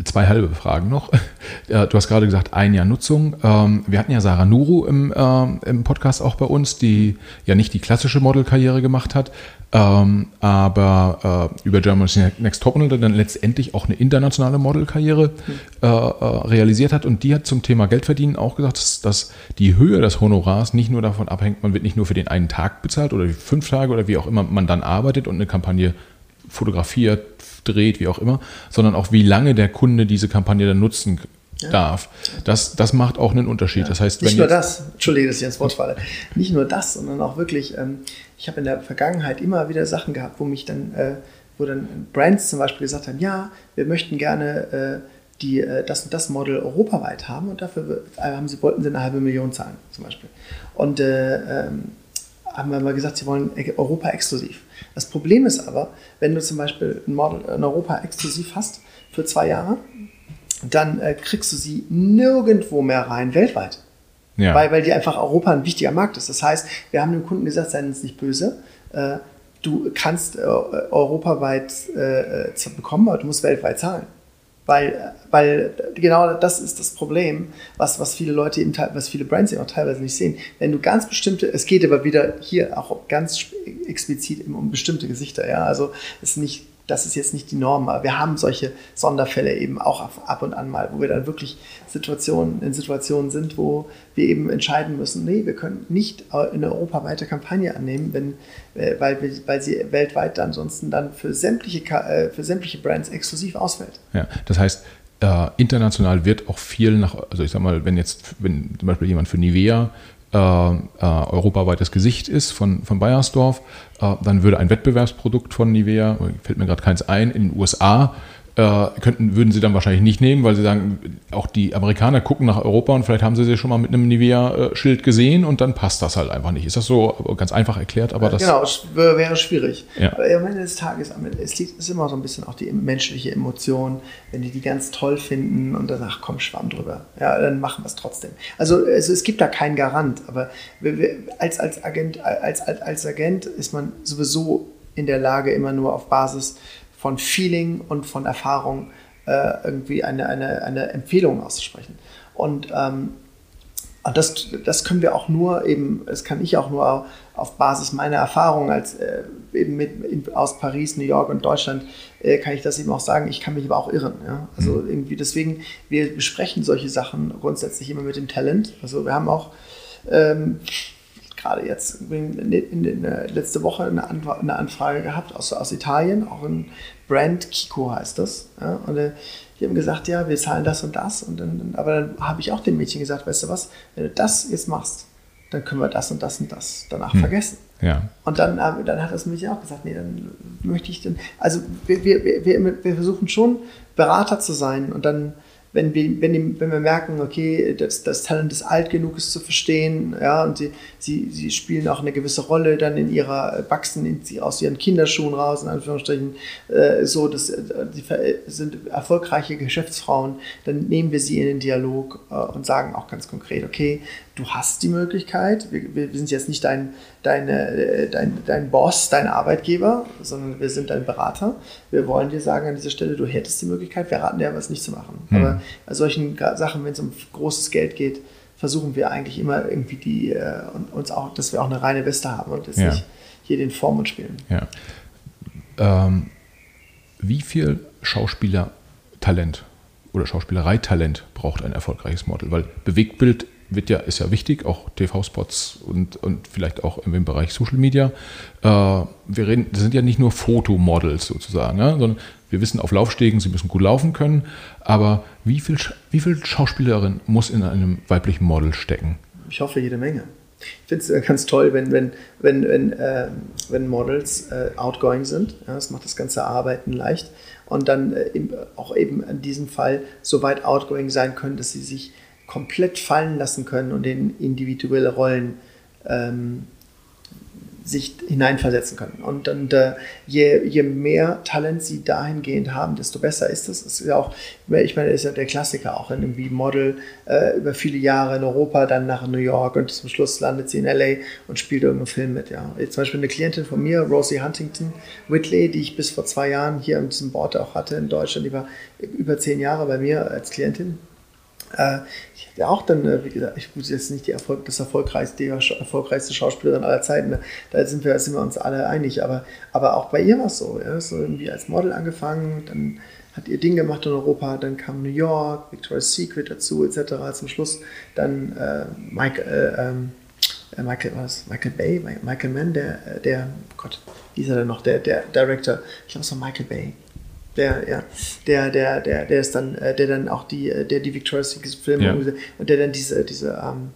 Zwei halbe Fragen noch. Du hast gerade gesagt, ein Jahr Nutzung. Ähm, wir hatten ja Sarah Nuru im, ähm, im Podcast auch bei uns, die ja nicht die klassische Modelkarriere gemacht hat, ähm, aber äh, über Germany's Next Topmodel dann letztendlich auch eine internationale Modelkarriere äh, äh, realisiert hat. Und die hat zum Thema Geldverdienen auch gesagt, dass, dass die Höhe des Honorars nicht nur davon abhängt, man wird nicht nur für den einen Tag bezahlt oder fünf Tage oder wie auch immer man dann arbeitet und eine Kampagne fotografiert, dreht, wie auch immer, sondern auch wie lange der Kunde diese Kampagne dann nutzen ja. darf. Das, das macht auch einen Unterschied. Ja. Das heißt, nicht nur das, Entschuldige, dass ich ins Wort falle, nicht nur das, sondern auch wirklich, ähm, ich habe in der Vergangenheit immer wieder Sachen gehabt, wo mich dann, äh, wo dann Brands zum Beispiel gesagt haben, ja, wir möchten gerne äh, die äh, das und das Model europaweit haben und dafür haben sie, wollten sie eine halbe Million zahlen, zum Beispiel. Und äh, ähm, haben wir mal gesagt, sie wollen Europa exklusiv. Das Problem ist aber, wenn du zum Beispiel ein Model in Europa exklusiv hast für zwei Jahre, dann äh, kriegst du sie nirgendwo mehr rein weltweit. Ja. Weil, weil die einfach Europa ein wichtiger Markt ist. Das heißt, wir haben dem Kunden gesagt, seien uns nicht böse. Äh, du kannst äh, europaweit äh, äh, bekommen, aber du musst weltweit zahlen. Weil, weil genau das ist das Problem, was, was viele Leute eben, was viele Brands eben auch teilweise nicht sehen. Wenn du ganz bestimmte, es geht aber wieder hier auch ganz explizit um bestimmte Gesichter, ja. Also es ist nicht das ist jetzt nicht die Norm, aber wir haben solche Sonderfälle eben auch ab und an mal, wo wir dann wirklich Situationen, in Situationen sind, wo wir eben entscheiden müssen, nee, wir können nicht eine europaweite Kampagne annehmen, wenn, äh, weil, weil sie weltweit ansonsten dann für sämtliche, äh, für sämtliche Brands exklusiv ausfällt. Ja, das heißt, äh, international wird auch viel nach, also ich sag mal, wenn jetzt, wenn zum Beispiel jemand für Nivea äh, äh, europaweites Gesicht ist von, von Bayersdorf, äh, dann würde ein Wettbewerbsprodukt von Nivea, fällt mir gerade keins ein, in den USA könnten, würden sie dann wahrscheinlich nicht nehmen, weil sie sagen, auch die Amerikaner gucken nach Europa und vielleicht haben sie sie schon mal mit einem Nivea-Schild gesehen und dann passt das halt einfach nicht. Ist das so ganz einfach erklärt? Aber das genau, wäre schwierig. Ja. Aber am Ende des Tages, es ist immer so ein bisschen auch die menschliche Emotion, wenn die die ganz toll finden und danach komm, schwamm drüber. Ja, dann machen wir es trotzdem. Also, also es gibt da keinen Garant, aber als, als, Agent, als, als, als Agent ist man sowieso in der Lage, immer nur auf Basis von Feeling und von Erfahrung äh, irgendwie eine, eine, eine Empfehlung auszusprechen. Und, ähm, und das, das können wir auch nur eben, das kann ich auch nur auf Basis meiner Erfahrung als äh, eben mit, aus Paris, New York und Deutschland, äh, kann ich das eben auch sagen, ich kann mich aber auch irren. Ja? Also mhm. irgendwie deswegen, wir besprechen solche Sachen grundsätzlich immer mit dem Talent. Also wir haben auch ähm, gerade jetzt in, in, in, letzte Woche eine, Antwort, eine, Anfrage gehabt aus, aus Italien, auch ein Brand, Kiko heißt das. Ja, und äh, die haben gesagt, ja, wir zahlen das und das. Und dann, aber dann habe ich auch dem Mädchen gesagt, weißt du was, wenn du das jetzt machst, dann können wir das und das und das danach hm. vergessen. Ja. Und dann, äh, dann hat das Mädchen auch gesagt, nee, dann möchte ich dann, also wir, wir, wir, wir versuchen schon Berater zu sein und dann wenn wir, wenn, wenn wir merken, okay, das, das Talent ist alt genug, es zu verstehen, ja, und sie, sie, sie spielen auch eine gewisse Rolle dann in ihrer, wachsen in, aus ihren Kinderschuhen raus, in Anführungsstrichen, äh, so, dass die sind erfolgreiche Geschäftsfrauen, dann nehmen wir sie in den Dialog äh, und sagen auch ganz konkret, okay, du hast die Möglichkeit, wir, wir sind jetzt nicht dein, deine, äh, dein, dein Boss, dein Arbeitgeber, sondern wir sind dein Berater. Wir wollen dir sagen an dieser Stelle, du hättest die Möglichkeit, wir raten dir was nicht zu machen. Mhm. Aber bei solchen Sachen, wenn es um großes Geld geht, versuchen wir eigentlich immer irgendwie die, äh, uns auch, dass wir auch eine reine Weste haben und jetzt ja. nicht hier den Vormund spielen. Ja. Ähm, wie viel Schauspielertalent oder Schauspielerei-Talent braucht ein erfolgreiches Model? Weil Bewegtbild wird ja, ist ja wichtig, auch TV-Spots und, und vielleicht auch im, Bereich Social Media. Äh, wir reden, das sind ja nicht nur Fotomodels sozusagen, sondern wir wissen auf Laufstegen, sie müssen gut laufen können, aber wie viel, wie viel Schauspielerin muss in einem weiblichen Model stecken? Ich hoffe, jede Menge. Ich finde es äh, ganz toll, wenn, wenn, wenn, wenn, äh, wenn Models äh, outgoing sind. Ja, das macht das ganze Arbeiten leicht. Und dann äh, auch eben in diesem Fall so weit outgoing sein können, dass sie sich komplett fallen lassen können und in individuelle Rollen ähm, sich hineinversetzen können. Und, und äh, je, je mehr Talent sie dahingehend haben, desto besser ist das. Das ist ja auch, ich meine, ist ja der Klassiker auch in irgendwie Model äh, über viele Jahre in Europa, dann nach New York und zum Schluss landet sie in LA und spielt irgendeinen Film mit. Ja. Zum Beispiel eine Klientin von mir, Rosie Huntington Whitley, die ich bis vor zwei Jahren hier in diesem Board auch hatte in Deutschland, die war über zehn Jahre bei mir als Klientin. Äh, ich hatte auch dann, äh, wie gesagt, ich muss jetzt nicht die Erfolg, das erfolgreichste, die erfolgreichste Schauspielerin aller Zeiten. Ne? Da sind wir, sind wir uns alle einig. Aber, aber auch bei ihr war es so. Ja? So irgendwie als Model angefangen, dann hat ihr Ding gemacht in Europa, dann kam New York, Victoria's Secret dazu, etc. Zum Schluss dann äh, Mike, äh, ähm, äh, Michael, was? Michael Bay, Michael Mann, der, der, Gott, wie ist er denn noch, der, der Director, ich glaube es war Michael Bay der, ja, der, der, der, der ist dann, äh, der dann auch die, äh, der die Victoria's Secret Filme ja. und der dann diese, diese, ähm,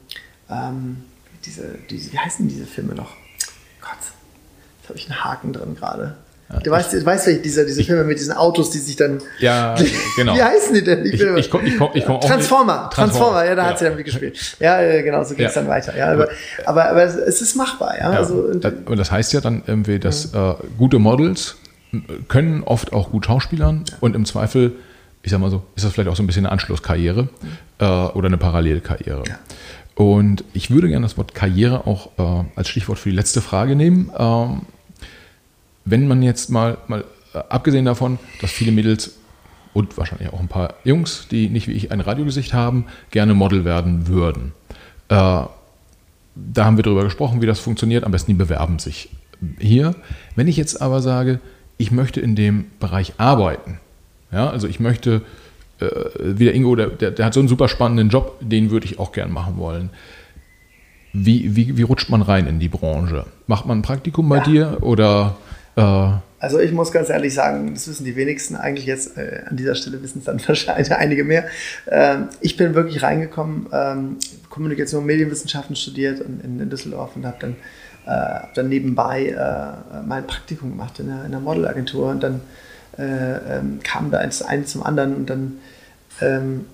ähm, diese, diese, wie heißen diese Filme noch? Gott, jetzt habe ich einen Haken drin gerade. Ja, du weißt, ich, weißt welche, diese, diese Filme mit diesen Autos, die sich dann. Ja, genau. Wie heißen die denn, die Filme? Ich, ich, komm, ich komm, ich komm Transformer, Transformer, Transformer, ja, da ja. hat sie dann mitgespielt. Ja, äh, genau, so ging es ja. dann weiter. Ja, aber, aber, aber es ist machbar, ja. Also, und, das heißt ja dann irgendwie, dass äh, gute Models können oft auch gut Schauspielern und im Zweifel, ich sag mal so, ist das vielleicht auch so ein bisschen eine Anschlusskarriere äh, oder eine Parallelkarriere. Ja. Und ich würde gerne das Wort Karriere auch äh, als Stichwort für die letzte Frage nehmen. Ähm, wenn man jetzt mal, mal äh, abgesehen davon, dass viele Mädels und wahrscheinlich auch ein paar Jungs, die nicht wie ich ein Radiogesicht haben, gerne Model werden würden. Äh, da haben wir darüber gesprochen, wie das funktioniert. Am besten die bewerben sich hier. Wenn ich jetzt aber sage, ich möchte in dem Bereich arbeiten. Ja, also ich möchte, äh, wie der Ingo, der, der, der, hat so einen super spannenden Job, den würde ich auch gern machen wollen. Wie, wie, wie rutscht man rein in die Branche? Macht man ein Praktikum bei ja. dir oder? Äh, also ich muss ganz ehrlich sagen, das wissen die wenigsten eigentlich jetzt, äh, an dieser Stelle wissen es dann wahrscheinlich einige mehr. Ähm, ich bin wirklich reingekommen, ähm, Kommunikation und Medienwissenschaften studiert in, in Düsseldorf und habe dann äh, habe dann nebenbei äh, mein Praktikum gemacht in einer, in einer Modelagentur und dann äh, ähm, kam da eins, eins zum anderen und dann ähm,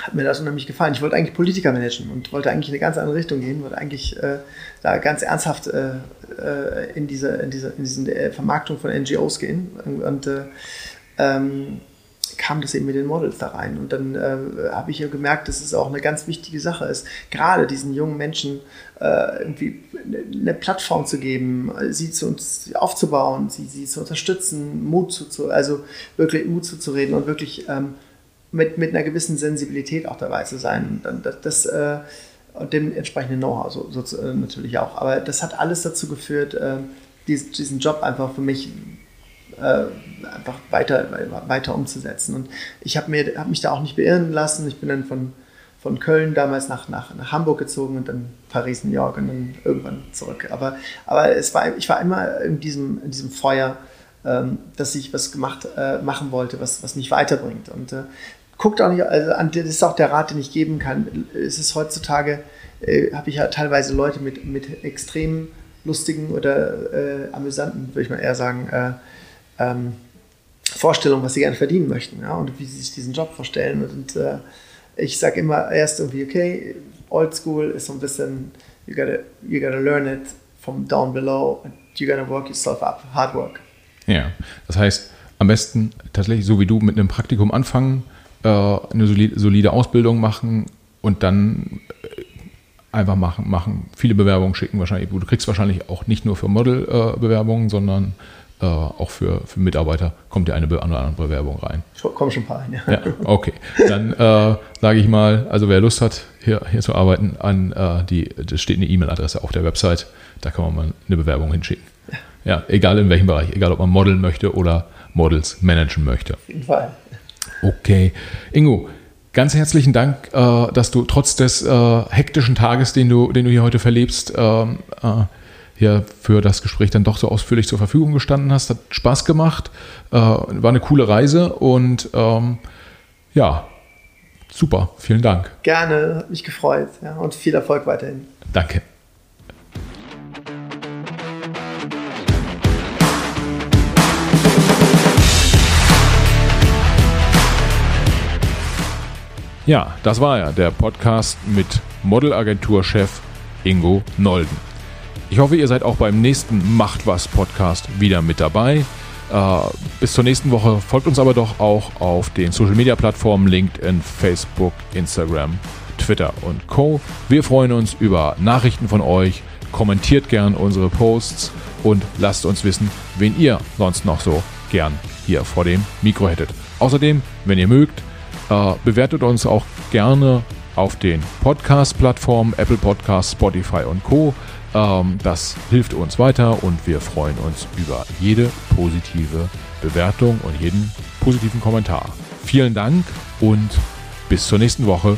hat mir das unheimlich gefallen. Ich wollte eigentlich Politiker managen und wollte eigentlich in eine ganz andere Richtung gehen, wollte eigentlich äh, da ganz ernsthaft äh, äh, in diese, in diese, in diese Vermarktung von NGOs gehen und ähm, kam das eben mit den Models da rein. Und dann äh, habe ich ja gemerkt, dass es auch eine ganz wichtige Sache ist, gerade diesen jungen Menschen äh, irgendwie eine Plattform zu geben, sie zu uns aufzubauen, sie, sie zu unterstützen, Mut zu, also wirklich Mut zuzureden und wirklich ähm, mit, mit einer gewissen Sensibilität auch dabei zu sein. Und das, das äh, dem entsprechenden Know-how so, so, äh, natürlich auch. Aber das hat alles dazu geführt, äh, diesen Job einfach für mich äh, einfach weiter, weiter umzusetzen. Und ich habe hab mich da auch nicht beirren lassen. Ich bin dann von, von Köln damals nach, nach, nach Hamburg gezogen und dann Paris, New York und dann irgendwann zurück. Aber, aber es war, ich war immer in diesem, in diesem Feuer, ähm, dass ich was gemacht, äh, machen wollte, was, was mich weiterbringt. Und äh, guckt auch nicht, also das ist auch der Rat, den ich geben kann. Es ist heutzutage, äh, habe ich ja teilweise Leute mit, mit extrem lustigen oder äh, amüsanten, würde ich mal eher sagen, äh, ähm, Vorstellung, was sie gerne verdienen möchten ja, und wie sie sich diesen Job vorstellen. Und äh, ich sage immer erst irgendwie, okay, Old School ist so ein bisschen, you gotta, you gotta learn it from down below and you gotta work yourself up, hard work. Ja, das heißt, am besten tatsächlich so wie du mit einem Praktikum anfangen, äh, eine solide, Ausbildung machen und dann äh, einfach machen, machen, viele Bewerbungen schicken wahrscheinlich. Du kriegst wahrscheinlich auch nicht nur für Model-Bewerbungen, sondern äh, auch für, für Mitarbeiter kommt ja eine andere Bewerbung rein. Kommen schon ein paar rein, ja. ja okay. Dann äh, sage ich mal, also wer Lust hat, hier, hier zu arbeiten, an äh, die, das steht eine E-Mail-Adresse auf der Website, da kann man mal eine Bewerbung hinschicken. Ja. ja, egal in welchem Bereich, egal ob man modeln möchte oder Models managen möchte. Auf jeden Fall. Okay. Ingo, Ganz herzlichen Dank, äh, dass du trotz des äh, hektischen Tages, den du, den du hier heute verlebst, ähm, äh, hier für das Gespräch dann doch so ausführlich zur Verfügung gestanden hast. Hat Spaß gemacht, äh, war eine coole Reise und ähm, ja, super, vielen Dank. Gerne, hat mich gefreut ja, und viel Erfolg weiterhin. Danke. Ja, das war ja der Podcast mit Modelagenturchef Ingo Nolden. Ich hoffe, ihr seid auch beim nächsten Macht was Podcast wieder mit dabei. Äh, bis zur nächsten Woche folgt uns aber doch auch auf den Social Media Plattformen LinkedIn, Facebook, Instagram, Twitter und Co. Wir freuen uns über Nachrichten von euch. Kommentiert gern unsere Posts und lasst uns wissen, wen ihr sonst noch so gern hier vor dem Mikro hättet. Außerdem, wenn ihr mögt, äh, bewertet uns auch gerne auf den Podcast-Plattformen Apple Podcasts, Spotify und Co. Ähm, das hilft uns weiter und wir freuen uns über jede positive Bewertung und jeden positiven Kommentar. Vielen Dank und bis zur nächsten Woche.